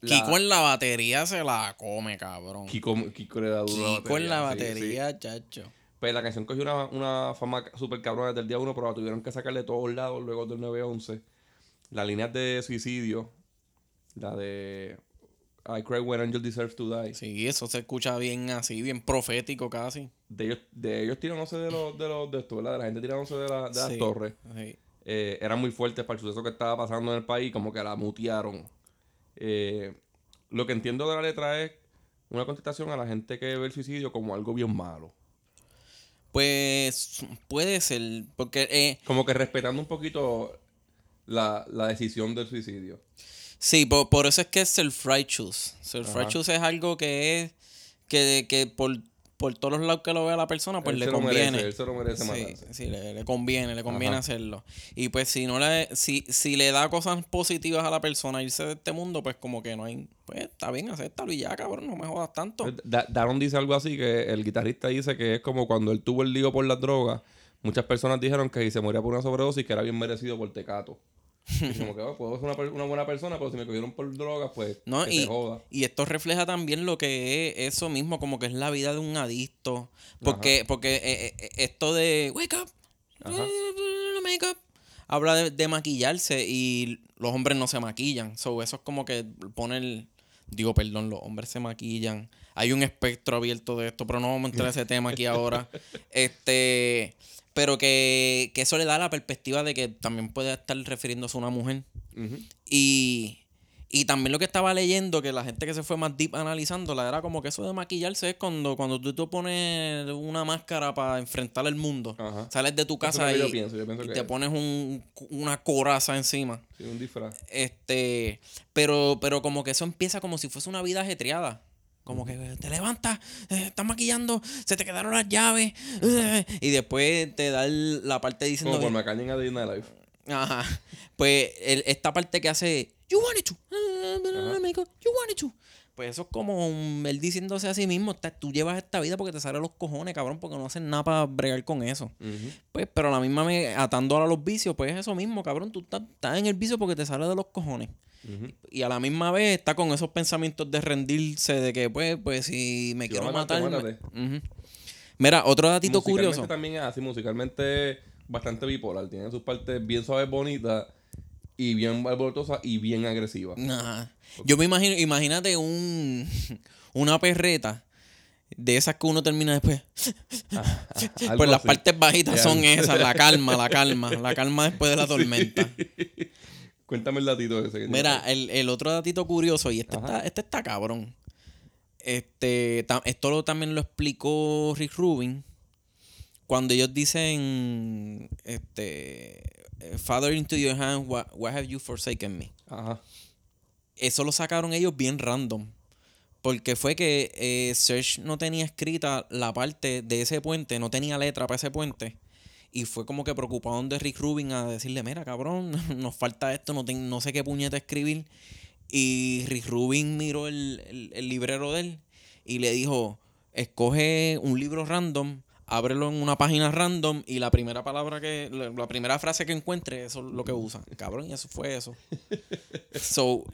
la- Kiko en la batería se la come, cabrón. Kiko, Kiko le da duro Kiko en la sí, sí. batería, chacho. Pues la canción cogió una, una fama súper cabrona desde el día 1, pero la tuvieron que sacar de todos lados luego del 9-11. Las líneas de suicidio, la de I Cry When Angel Deserves to Die, Sí, eso se escucha bien así, bien profético casi. de ellos, de ellos tirándose de los, de los de esto, ¿verdad? De la gente tirándose de, la- de las Sí, torres. sí. eh, eran muy fuertes para el suceso que estaba pasando en el país, como que la mutearon. Eh, lo que entiendo de la letra es una contestación a la gente que ve el suicidio como algo bien malo. Pues puede ser, porque eh, Como que respetando un poquito la, la decisión del suicidio. Sí, por, por eso es que es self-righteous. Self-righteous es algo que es que, que por, por todos los lados que lo vea la persona, pues Él le se lo conviene. merece, él se lo merece sí, sí, le, le conviene, le conviene Ajá. hacerlo. Y pues si no le, si, si le da cosas positivas a la persona irse de este mundo, pues como que no hay, pues está bien, acéptalo y ya, cabrón, no me jodas tanto. Da- Daron dice algo así que el guitarrista dice que es como cuando él tuvo el lío por las drogas. Muchas personas dijeron que si se moría por una sobredosis que era bien merecido por tecato. Y como que oh, puedo ser una, buena persona, pero si me cogieron por drogas, pues ¿no? que Y, se joda. y esto refleja también lo que es eso mismo, como que es la vida de un adicto. Porque, porque eh, eh, esto de wake up, Ajá. make up, habla de, de maquillarse y los hombres no se maquillan. So, eso es como que poner, digo, perdón, los hombres se maquillan. Hay un espectro abierto de esto, pero no vamos a entrar a ese tema aquí ahora. Este, pero que, que eso le da la perspectiva de que también puede estar refiriéndose a una mujer. Y, y también lo que estaba leyendo, que la gente que se fue más deep analizándola, era como que eso de maquillarse es cuando, cuando tú te pones una máscara para enfrentar el mundo. Ajá. Sales de tu es casa y, yo pienso, yo pienso y que te es. pones un- una coraza encima. Sí, un disfraz. Este, pero, pero como que eso empieza como si fuese una vida ajetreada. Como que te levantas, eh, estás maquillando, se te quedaron las llaves. eh, y después te da el- la parte diciendo. Como por que- McCann a Day Night Life. Ajá. Pues el- esta parte que hace You wanted to. You wanted to. Pues eso es como un- él diciéndose a sí mismo, "Está- tú llevas esta vida porque te salen los cojones, cabrón, porque no hacen nada para bregar con eso. Pues, pero a la misma vez, atando a los vicios, pues es eso mismo, cabrón, tú estás, estás en el vicio porque te sale de los cojones. Y a la misma vez está con esos pensamientos de rendirse, de que pues, pues si me Si quiero matar... me-. Mira, otro datito curioso. también es así, musicalmente bastante bipolar. Tiene sus partes bien suaves, bonitas y bien alborotosas y bien agresivas. Ajá. Yo me imagino, imagínate un una perreta de esas que uno termina después. Algo Pues las así. partes bajitas son esas, la calma, la calma, la calma después de la tormenta. Cuéntame el datito ese. que Mira, el, el otro datito curioso, y este está, este está cabrón. Este, esto lo, también lo explicó Rick Rubin. Cuando ellos dicen, este, Father into your hand, why, why have you forsaken me? Ajá. Eso lo sacaron ellos bien random. Porque fue que eh, Serge no tenía escrita la parte de ese puente, no tenía letra para ese puente. Y fue como que preocupado de Rick Rubin a decirle, mira, cabrón, nos falta esto, no, ten- no sé qué puñeta escribir. Y Rick Rubin miró el, el- el librero de él y le dijo, escoge un libro random, ábrelo en una página random y la primera palabra que, la, la primera frase que encuentre, eso es lo que usa. Cabrón, y eso fue eso. So,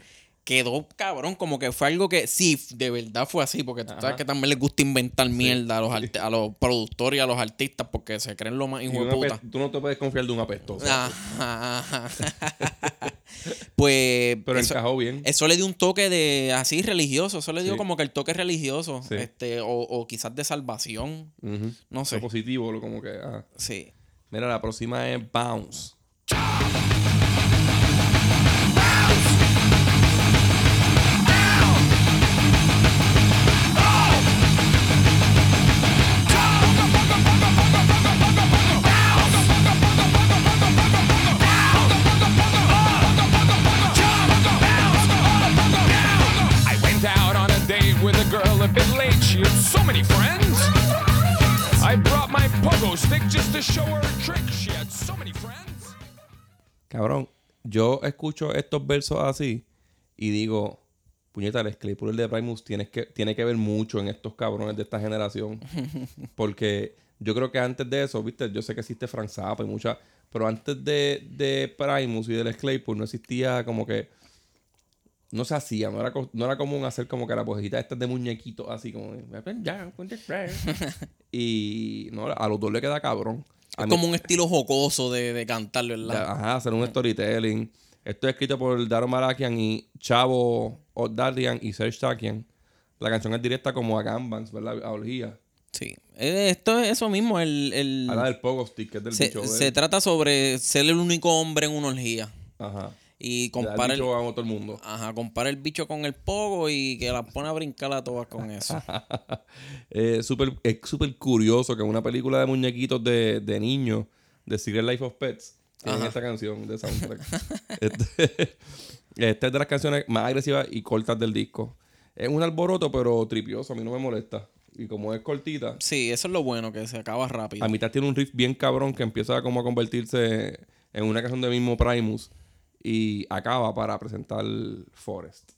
quedó cabrón, como que fue algo que sí, de verdad fue así, porque tú Ajá. sabes que también les gusta inventar mierda a los, a los productores y a los artistas porque se creen lo más hijo de puta. tú no te puedes confiar de un apestoso. Ajá, pues Pero eso, encajó bien. eso le dio un toque de así religioso, eso le dio Sí. como que el toque religioso, Sí. este, o, o quizás de salvación, Ujú. no sé. Lo positivo, como que. ah. Sí. Mira, la próxima es Bounce. A bit late. She had so many friends. I brought my pogo stick just to show her a trick. She had so many friends. Cabrón, yo escucho estos versos así y digo, puñeta, el Claypool el de Primus tienes que, tiene que ver mucho en estos cabrones de esta generación. Porque yo creo que antes de eso, viste, yo sé que existe Frank Zappa y muchas, pero antes de, de Primus y del Claypool no existía como que no se hacía, no era, no era común hacer como que la posejita estas de muñequitos así como y no, a los dos le queda cabrón. A Es mí- como un estilo jocoso de, de cantar, ¿verdad? Ajá, hacer un storytelling. Esto es escrito por Daro Marakian y Chavo O'Dardian y Serge Takian. La canción es directa como a Gambans, ¿verdad? A Orgía. Sí. Eh, Esto es eso mismo, el... el- Habla del Pogo Stick, que es del se, bicho. se trata sobre ser el único hombre en una orgía. Ajá. Y Compara el, bicho a todo el mundo. ajá, compara el bicho con el pogo y que la pone a brincar a todas con eso. Eh, súper- es súper curioso que una película de muñequitos de, de niños, de Secret Life of Pets, tienen esta canción de soundtrack. este, esta es de las canciones más agresivas y cortas del disco. Es un alboroto, pero tripioso. A mí no me molesta. Y como es cortita, Sí, eso es lo bueno, que se acaba rápido. a mitad tiene un riff bien cabrón que empieza como a convertirse en una canción de mismo Primus y acaba para presentar Forest.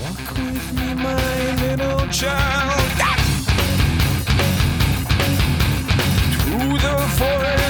Walk with me, my little child. To the forest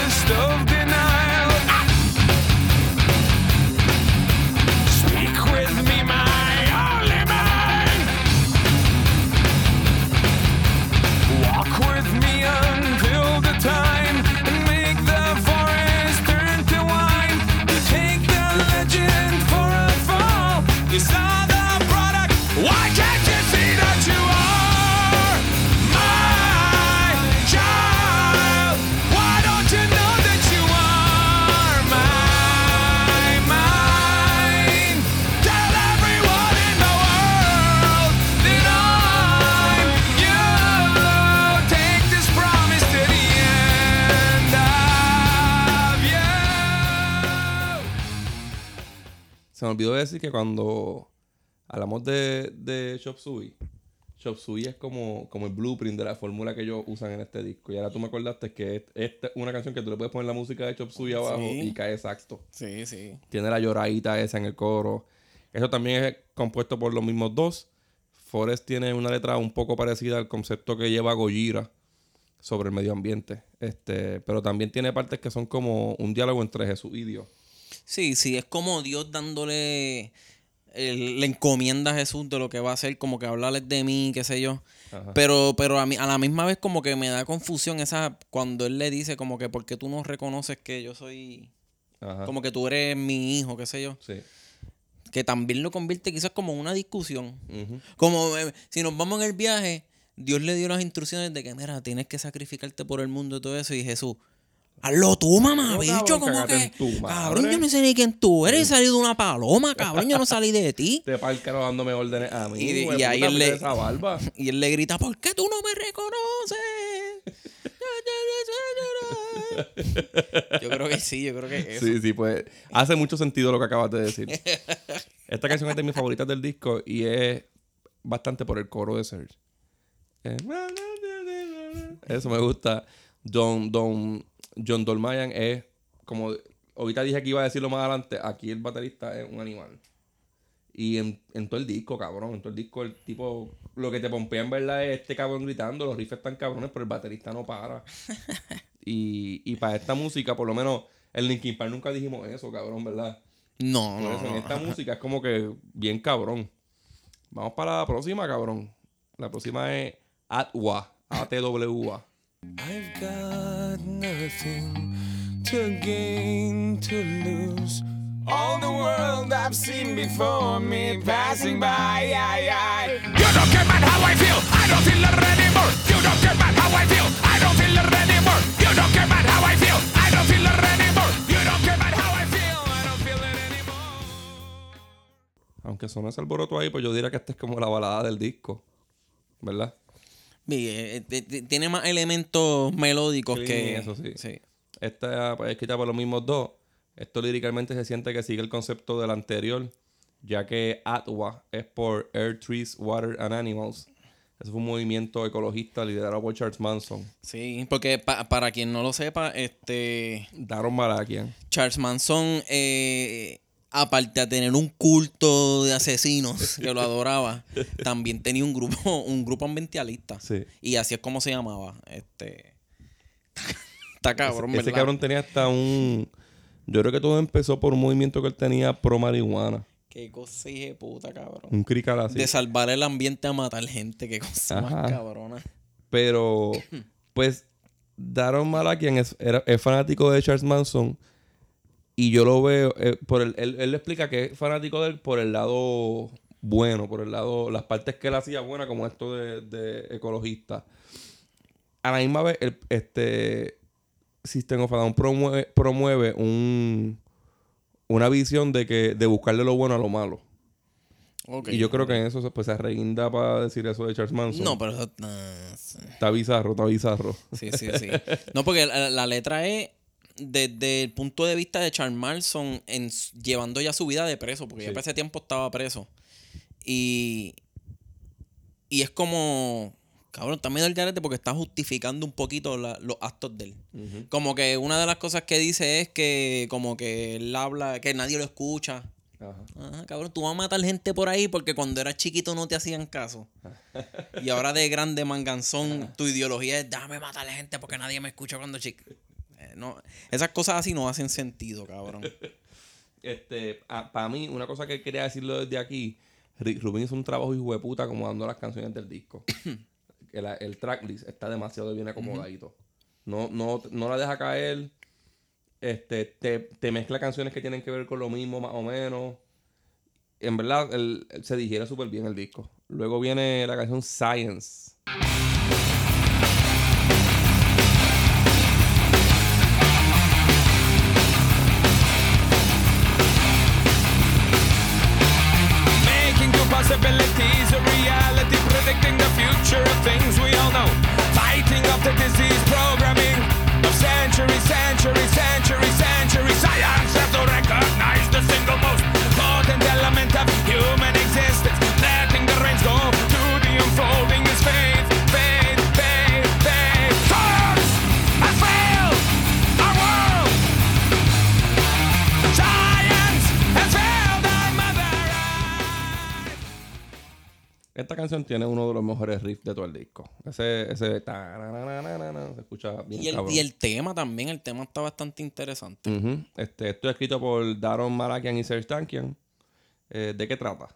olvidó decir que cuando hablamos de, de Chop Suey, Chop Suey es como, como el blueprint de la fórmula que ellos usan en este disco. Y ahora tú me acordaste que es- es una canción que tú le puedes poner la música de Chop Suey abajo Sí. y cae exacto. Sí, sí. Tiene la lloradita esa en el coro. Eso también es compuesto por los mismos dos. Forest tiene una letra un poco parecida al concepto que lleva Gojira sobre el medio ambiente. Este, pero también tiene partes que son como un diálogo entre Jesús y Dios. Sí, sí, es como Dios dándole el- la encomienda a Jesús de lo que va a hacer, como que hablarles de mí, qué sé yo. Ajá. Pero, pero a, mí, a la misma vez como que me da confusión esa cuando él le dice como que ¿por qué tú no reconoces que yo soy, Ajá. como que tú eres mi hijo, qué sé yo? Sí. Que también lo convierte quizás como en una discusión. Como eh, si nos vamos en el viaje, Dios le dio las instrucciones de que, mira, tienes que sacrificarte por el mundo y todo eso. Y Jesús, hazlo tú, mamá, bicho, cabrón, como que. Cabrón, yo no sé ni quién tú eres. Salí de una paloma, cabrón, yo no salí de ti. Te párcaro dándome órdenes a mí. Y- y ahí él le-. Y él le grita, ¿por qué tú no me reconoces? Yo creo que sí, yo creo que eso. Sí, sí, pues hace mucho sentido lo que acabas de decir. Esta canción es de mis favoritas del disco y es bastante por el coro de Serge. Eh, Eso me gusta. Don, don John Dolmayan es como ahorita dije que iba a decirlo más adelante, aquí el baterista es un animal. Y en, en todo el disco, cabrón, en todo el disco el tipo lo que te pompea en verdad es este cabrón gritando, los riffs están cabrones, pero el baterista no para. Y, y para esta música, por lo menos, en Linkin Park nunca dijimos eso, cabrón, ¿verdad? No, Por no, eso, en no. esta música es como que bien cabrón. Vamos para la próxima, cabrón. La próxima es Atwa. A-T-W-A. I've got nothing to gain, to lose. All the world I've seen before me passing by. I, I. You don't care about how I feel. I don't feel it anymore. You don't care about how I feel. I don't feel it anymore. You don't care about how I feel. I don't feel it anymore. You don't care about how I feel. I don't feel it anymore. Aunque sonó ese alboroto ahí, pues yo diría que esta es como la balada del disco. ¿Verdad? Eh, eh, tiene más elementos melódicos Sí, que. eso sí. sí. Esta pues, es escrita por los mismos dos. Esto líricamente se siente que sigue el concepto del anterior, ya que Atwa es por Air, Trees, Water and Animals. Ese fue un movimiento ecologista liderado por Charles Manson. Sí, porque pa- para quien no lo sepa, este Daron Malakian. Charles Manson, eh, aparte de tener un culto de asesinos que lo adoraba, también tenía un grupo, un grupo ambientalista. Sí. Y así es como se llamaba. Este. Está cabrón, Ese ¿verdad? cabrón tenía hasta un. Yo creo que todo empezó por un movimiento que él tenía pro marihuana. Qué cosa de puta, cabrón. Un crical así. De salvar el ambiente a matar gente, qué cosa Ajá. más cabrona. Pero, pues, Daron Malakian es, era- es fanático de Charles Manson. Y yo lo veo. eh, por el, él, él le explica que es fanático de él por el lado bueno, por el lado. Las partes que él hacía buenas, como esto de, de ecologista. A la misma vez, el, este. System of a Down promueve, promueve un, una visión de que de buscarle lo bueno a lo malo. Y yo creo que en eso se- pues, se reguinda para decir eso de Charles Manson. No, pero eso. ah, sí. Está bizarro, está bizarro. Sí, sí, sí. No, porque la, la letra es desde el punto de vista de Charles Manson en, llevando ya su vida de preso, porque ya Sí. para ese tiempo estaba preso. Y, y es como, cabrón, está medio el garete porque está justificando un poquito la- los actos de él. Como que una de las cosas que dice es que como que él habla, que nadie lo escucha. Ajá. Ajá, cabrón, tú vas a matar gente por ahí porque cuando eras chiquito no te hacían caso. Y ahora de grande manganzón, tu ideología es déjame matar gente porque nadie me escucha cuando chico. No, esas cosas así no hacen sentido, cabrón. Este, para mí, una cosa que quería decirlo desde aquí, Rick Rubin hizo un trabajo hijo de puta acomodando las canciones del disco. el, el tracklist está demasiado bien acomodadito. No, no, no la deja caer. Este, te, te mezcla canciones que tienen que ver con lo mismo, más o menos. En verdad, el- el- se digiere súper bien el disco. Luego viene la canción Science. Centuries, Esta canción tiene uno de los mejores riffs de todo el disco. Ese, ese se escucha bien Y el, cabrón. y el tema también, el tema está bastante interesante. Este, esto es escrito por Daron Malakian y Serge Tankian. Eh, ¿De qué trata?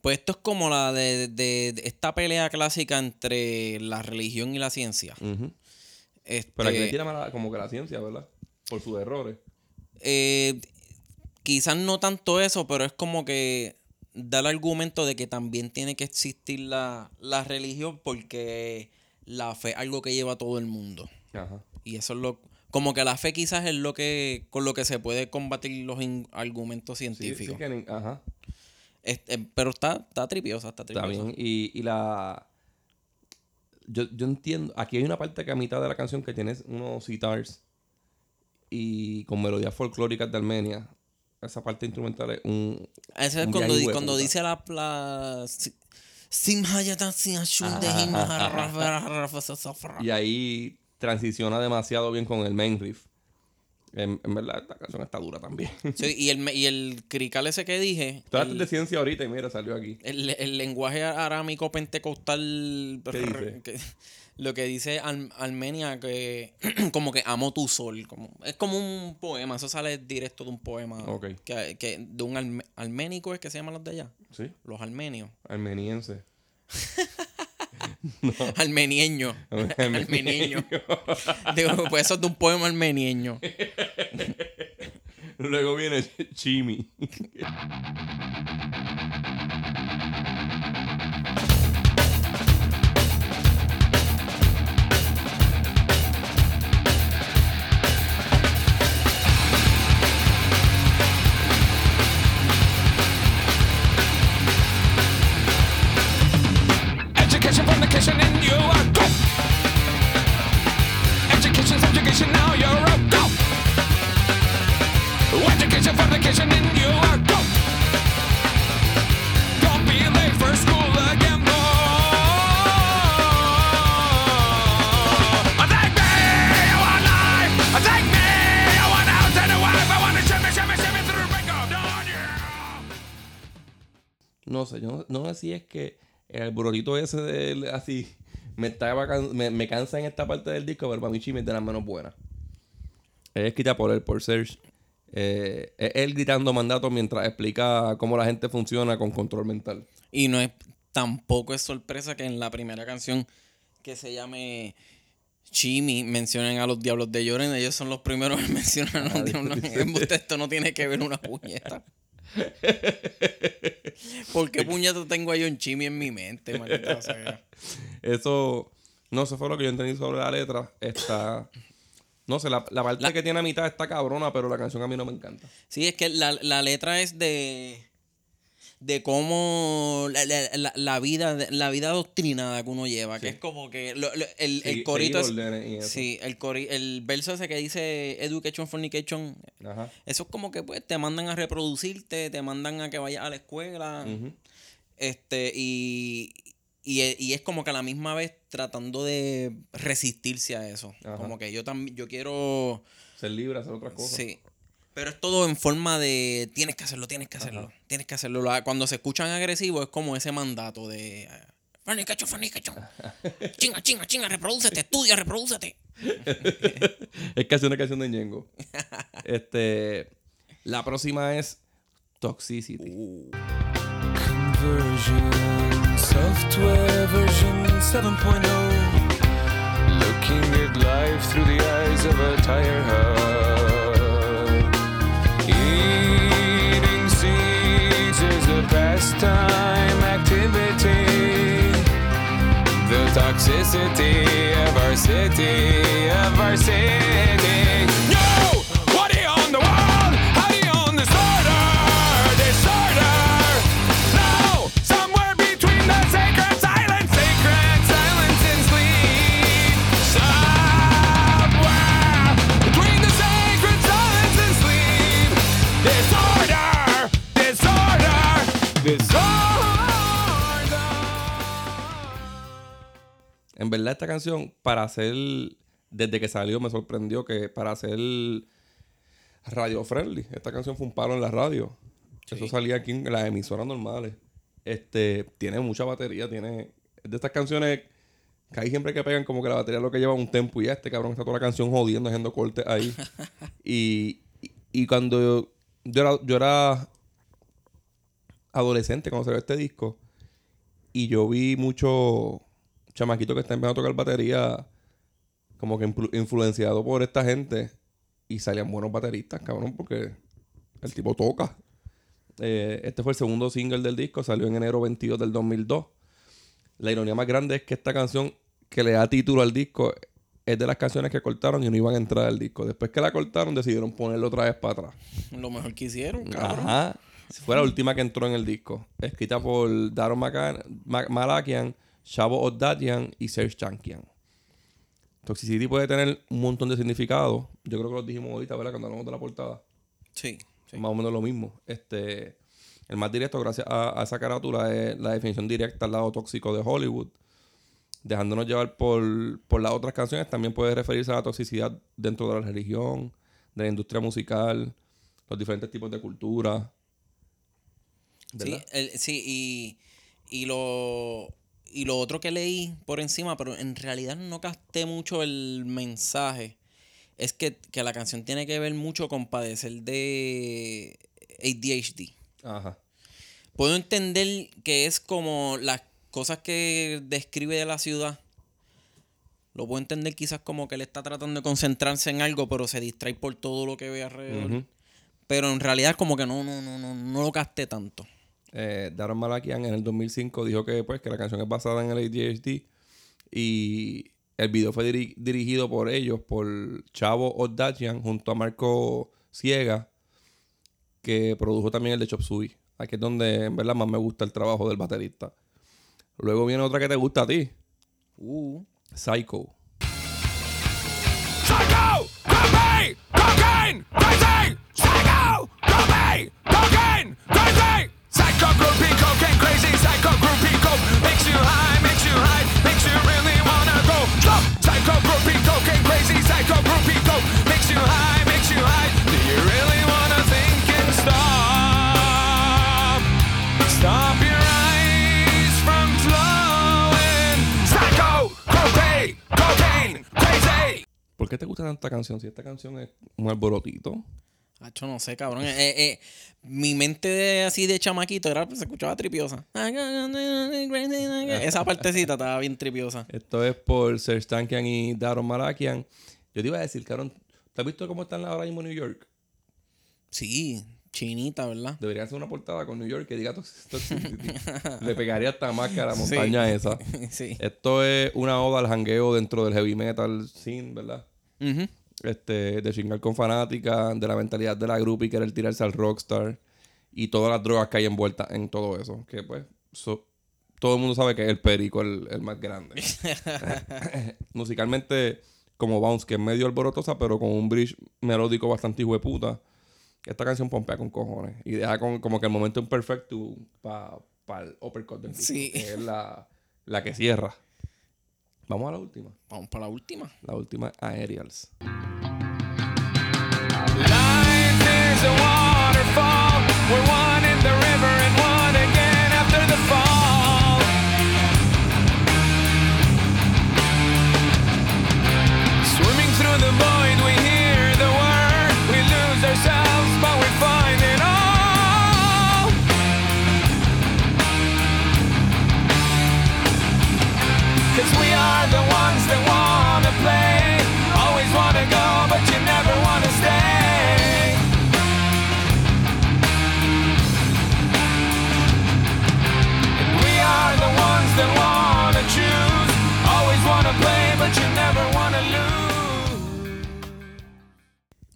Pues esto es como la de, de- de esta pelea clásica entre la religión y la ciencia. Este, Pero aquí le tira mala- como que la ciencia, ¿verdad? Por sus errores. eh, quizás no tanto eso, pero es como que da el argumento de que también tiene que existir la, la religión porque la fe es algo que lleva a todo el mundo. Ajá. Y eso es lo... Como que la fe quizás es lo que con lo que se puede combatir los in- argumentos Sí, científicos. sí que ni- ajá. Este, pero está, está tripiosa, está Está tripiosa. bien. Y, y la. Yo, yo entiendo. Aquí hay una parte que a mitad de la canción que tienes unos sitars y con melodías folclóricas de Armenia. Esa parte instrumental es un. Ese es Un cuando, di- cuando dice la... la Y ahí transiciona demasiado bien con el main riff. En, en verdad, esta canción está dura también. Sí, y el, y el crical ese que dije, Tú hablaste de ciencia ahorita y mira, salió aquí. el- el lenguaje arámico pentecostal, ¿Qué dice? que- lo que dice Al- Armenia, que como que amo tu sol. Como, es como un poema, eso sale directo de un poema. Ok. Que, que de un arme- arménico es que se llaman los de allá, Sí, los armenios. armeniense. Armenieño. Armenieño. Digo, pues eso es de un poema armenieño. Luego viene Chimi. No sé, yo no, no sé si es que el burrito ese de él, así me, estaba can- me, me cansa en esta parte del disco, pero para mí Chimi es de las menos buenas. Es escrita por él, por Serge. Eh, es él gritando mandatos mientras explica cómo la gente funciona con control mental. Y no es tampoco es sorpresa que en la primera canción que se llame Chimi mencionen a los Diablos de Lloren. Ellos son los primeros en mencionar a los Diablos. Embuste, Esto no tiene que ver una puñeta. ¿Por qué puñeta tengo a John Chimi en mi mente, maldita sea? Eso, no sé, fue lo que yo entendí sobre la letra. Está, no sé, la, la parte La- que tiene a mitad está cabrona, pero la canción a mí no me encanta. Sí, es que la, la letra es de de cómo la, la- la- la vida la vida adoctrinada que uno lleva, que es como que lo- lo- el, el corito es- sí, el cori- el verso ese que dice education fornication, Ajá. eso es como que pues te mandan a reproducirte, te mandan a que vayas a la escuela, este y y, e- y es como que a la misma vez tratando de resistirse a eso, Ajá. como que yo también yo quiero Ser libre, hacer otras cosas. Sí. Pero es todo en forma de tienes que hacerlo, tienes que hacerlo, tienes que hacerlo. Cuando se escuchan agresivos es como ese mandato de fornication, fornication. Chinga, chinga, chinga, reprodúcete, estudia, reprodúcete. es casi una canción de Ñengo. este, la próxima es Toxicity. Conversion, software version 7.0. Looking at life through the eyes of a tire hub. Eating seeds is a pastime activity. The toxicity of our city, of our city. Verdad, esta canción, para hacer. Desde que salió, me sorprendió que para hacer radio friendly, esta canción fue un palo en la radio. Eso salía aquí en las emisoras normales. Este, tiene mucha batería, tiene... es de estas canciones que hay siempre que pegan como que la batería es lo que lleva un tempo y ya este cabrón está toda la canción jodiendo, haciendo cortes ahí. y, y, y cuando yo, yo era, yo era adolescente cuando salió este disco y yo vi mucho chamaquito que está empezando a tocar batería como que influ- influenciado por esta gente y salían buenos bateristas, cabrón, porque el tipo toca. Eh, este fue el segundo single del disco, salió en enero 22 del 2002. La ironía más grande es que esta canción que le da título al disco es de las canciones que cortaron y no iban a entrar al disco. Después que la cortaron, decidieron ponerlo otra vez para atrás. Lo mejor que hicieron, cabrón. Ajá. Fue la última que entró en el disco. Escrita por Daron Malakian, Shavo Oddatian y Serge Chankian. Toxicity puede tener un montón de significados. Yo creo que lo dijimos ahorita, ¿verdad? Cuando hablamos de la portada. Sí, sí. Más o menos lo mismo. Este, el más directo, gracias a, a esa carátula, es la definición directa al lado tóxico de Hollywood. Dejándonos llevar por, por las otras canciones, también puede referirse a la toxicidad dentro de la religión, de la industria musical, los diferentes tipos de cultura. Sí, ¿Verdad? el- sí y, y lo y lo otro que leí por encima, pero en realidad no capté mucho el mensaje, es que, que la canción tiene que ver mucho con padecer de ADHD. Ajá. Puedo entender que es como las cosas que describe de la ciudad. Lo puedo entender quizás como que él está tratando de concentrarse en algo, pero se distrae por todo lo que ve alrededor. Ujú. Pero en realidad como que no, no, no, no, no lo capté tanto. Eh, Daron Malakian en el 2005 dijo que, pues, que la canción es basada en el ADHD y el video fue diri- dirigido por ellos, por Chavo Oddachian junto a Marco Ciega, que produjo también el de Chop Suey. Aquí es donde en verdad más me gusta el trabajo del baterista. Luego viene otra que te gusta a ti, Uh. Psycho! Crazy, psycho groupie, coke makes you high, makes you high. Do you really wanna think and stop? Stop your eyes from flowing. Psycho, cocaine, cocaine, crazy. ¿Por qué te gusta tanta canción? Si esta canción es un alborotito. Hacho, no sé, cabrón. Eh, eh, mi mente de- así de chamaquito era, pues, se escuchaba tripiosa. Esa partecita estaba bien tripiosa. Esto es por Serge Tankian y Daron Malakian. Yo te iba a decir, cabrón, ¿te has visto cómo están ahora mismo New York? Sí, chinita, ¿verdad? Debería hacer una portada con New York que diga Toxicity. Le pegaría hasta más que a la montaña esa. sí. Esto es una oda al jangueo dentro del heavy metal scene, ¿verdad? Este, de chingar con fanática, de la mentalidad de la grupo y querer tirarse al rockstar. Y todas las drogas que hay envueltas en todo eso. Que pues, so- todo el mundo sabe que es el perico el, el más grande. Musicalmente, como Bounce, que es medio alborotosa, pero con un bridge melódico bastante hijo de puta. Esta canción pompea con cojones. Y deja con, como que el momento imperfecto para el uppercut del disco, Sí. Que es la, la que cierra. Vamos a la última. Vamos para la última. La última, Aerials.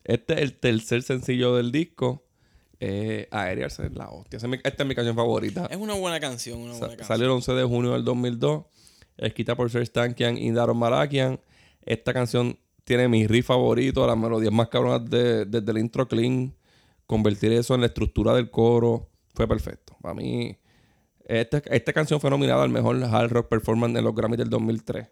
Este es el tercer sencillo del disco. Eh, Aerials es la hostia. Esta es mi canción favorita. Es una buena canción, una Sa- buena canción. salió el 11 de junio del 2002. Escrita por Serge Tankian y Daron Malakian. Esta canción tiene mi riff favorito, las melodías más cabronas de- desde el intro clean. Convertir eso en la estructura del coro fue perfecto. Para mí, esta, esta canción fue nominada al mejor hard rock performance en los Grammys del 2003.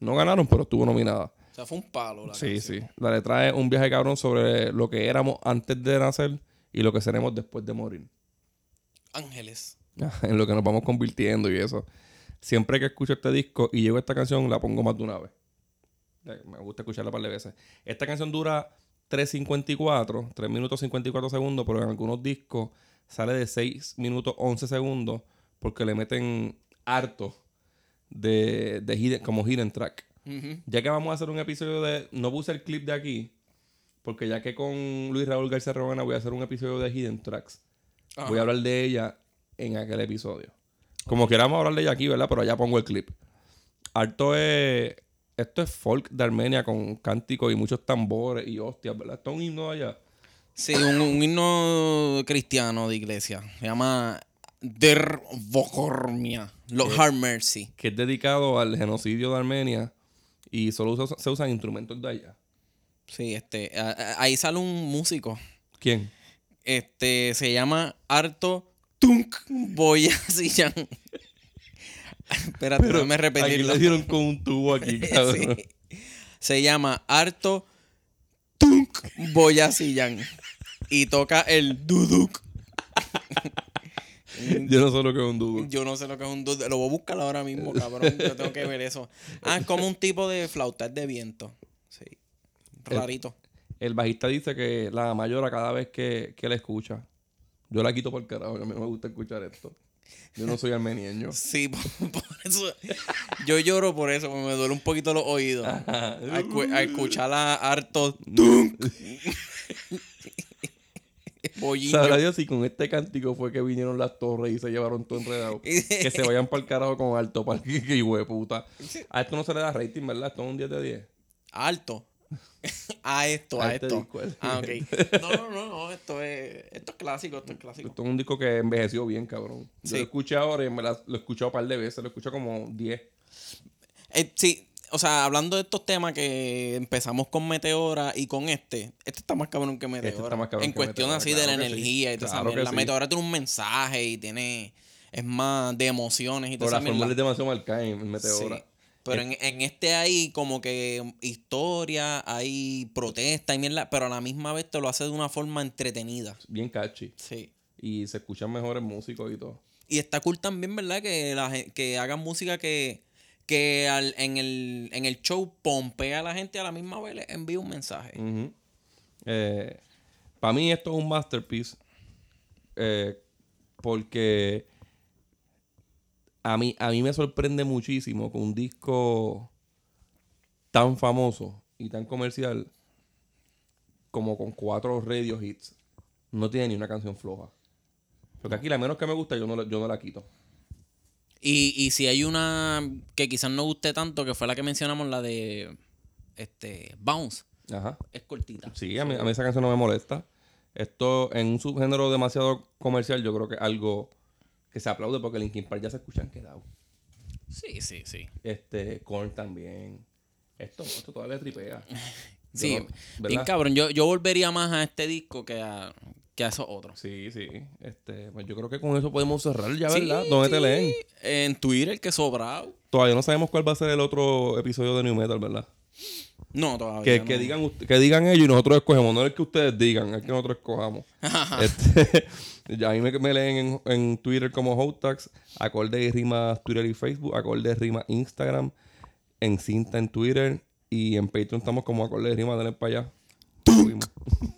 No ganaron, pero estuvo nominada. O sea, fue un palo la Sí, canción. sí. La letra es un viaje cabrón sobre lo que éramos antes de nacer y lo que seremos después de morir. Ángeles. en lo que nos vamos convirtiendo y eso. Siempre que escucho este disco y llego a esta canción, la pongo más de una vez. Eh, Me gusta escucharla un par de veces. Esta canción dura 3.54, 3 minutos 54 segundos, pero en algunos discos sale de 6 minutos 11 segundos porque le meten harto de, de hidden- como hidden track. Ya que vamos a hacer un episodio de... No puse el clip de aquí, porque ya que con Luis Raúl García Romana voy a hacer un episodio de hidden tracks. Voy a hablar de ella en aquel episodio. Como queramos hablar de ella aquí, ¿verdad? Pero allá pongo el clip. Harto es... Esto es folk de Armenia con cánticos y muchos tambores y hostias, ¿verdad? Esto es un himno allá. Sí, un, un himno cristiano de iglesia. Se llama Der Vokormia. Los Hard Mercy. Que es dedicado al genocidio de Armenia y solo usa- se usan instrumentos de allá. Sí, este. a- a- ahí sale un músico. ¿Quién? Este se llama Arto Tunk Boyasillan. Espérate, déjame Aquí repetirlo. le dieron con un tubo aquí, cabrón. Sí. Se llama Arto Tunk Boyasillan. Y toca el duduk. Yo no sé lo que es un tubo. Yo no sé lo que es un duduk. Lo voy a buscar ahora mismo, cabrón. Yo tengo que ver eso. Ah, es como un tipo de flauta de viento. Sí. Rarito. El bajista dice que la mayora cada vez que, que la escucha. Yo la quito por carajo, a mí no me gusta escuchar esto. Yo no soy armeniano. Sí, por, por eso. Yo lloro por eso, porque me duele un poquito los oídos. A, escu- a escuchar a harto. Sabrá Dios si con este cántico fue que vinieron las torres y se llevaron todo enredado. que se vayan para el carajo con alto, para que que hijo de puta. A esto no se le da rating, ¿verdad? Esto es un 10 de 10. Alto. A esto, a, A este esto. disco, este ah, ok. No, no, no, no, esto es, esto es clásico, esto es clásico. Esto es un disco que envejeció bien, cabrón. Yo Sí. lo escuché ahora y me la- lo he escuchado un par de veces. Lo he escuchado como 10. Eh, sí, o sea, hablando de estos temas que empezamos con Meteora y con este, este está más cabrón que Meteora. está más cabrón en que cuestión Meteora, así de la sí. energía y esa Claro. La sí. Meteora tiene un mensaje y tiene, es más de emociones y Pero toda la esa fórmula mierda. es demasiado marcada en Meteora. Sí. Pero en, en este hay como que historia, hay protesta y mierda, pero a la misma vez te lo hace de una forma entretenida. Bien catchy. Sí. Y se escuchan mejores músicos y todo. Y está cool también, ¿verdad? Que, la, que hagan música que, que al- en, el, en el show pompea a la gente a la misma vez le envía un mensaje. Para mí esto es un masterpiece. eh, porque a mí, a mí me sorprende muchísimo que un disco tan famoso y tan comercial como con cuatro radio hits no tiene ni una canción floja. Porque aquí la menos que me gusta yo no, yo no la quito. Y, y si hay una que quizás no guste tanto, que fue la que mencionamos, la de este Bounce, Ajá. es cortita. Sí, a mí, a mí esa canción no me molesta. Esto en un subgénero demasiado comercial, yo creo que es algo que se aplaude porque Linkin Park ya se escuchan quedado. Sí, sí, sí. Este, Korn también. Esto, esto todavía tripea. Sí, no- cabrón. Yo, yo volvería más a este disco que a, que a esos otros. Sí, sí. Este, pues yo creo que con eso podemos cerrar ya, Sí, ¿verdad? ¿Dónde te sí. leen? En Twitter, que sobrado. Todavía no sabemos cuál va a ser el otro episodio de New Metal, ¿verdad? No, todavía. Que, no. que digan que digan ellos y nosotros escogemos. No es el que ustedes digan, es el que nosotros escojamos. este, ya a mí me, me leen en, en Twitter como Hotax, acorde y rima Twitter y Facebook, acorde y rima Instagram, en cinta en Twitter y en Patreon estamos como acorde y rima, denle para allá.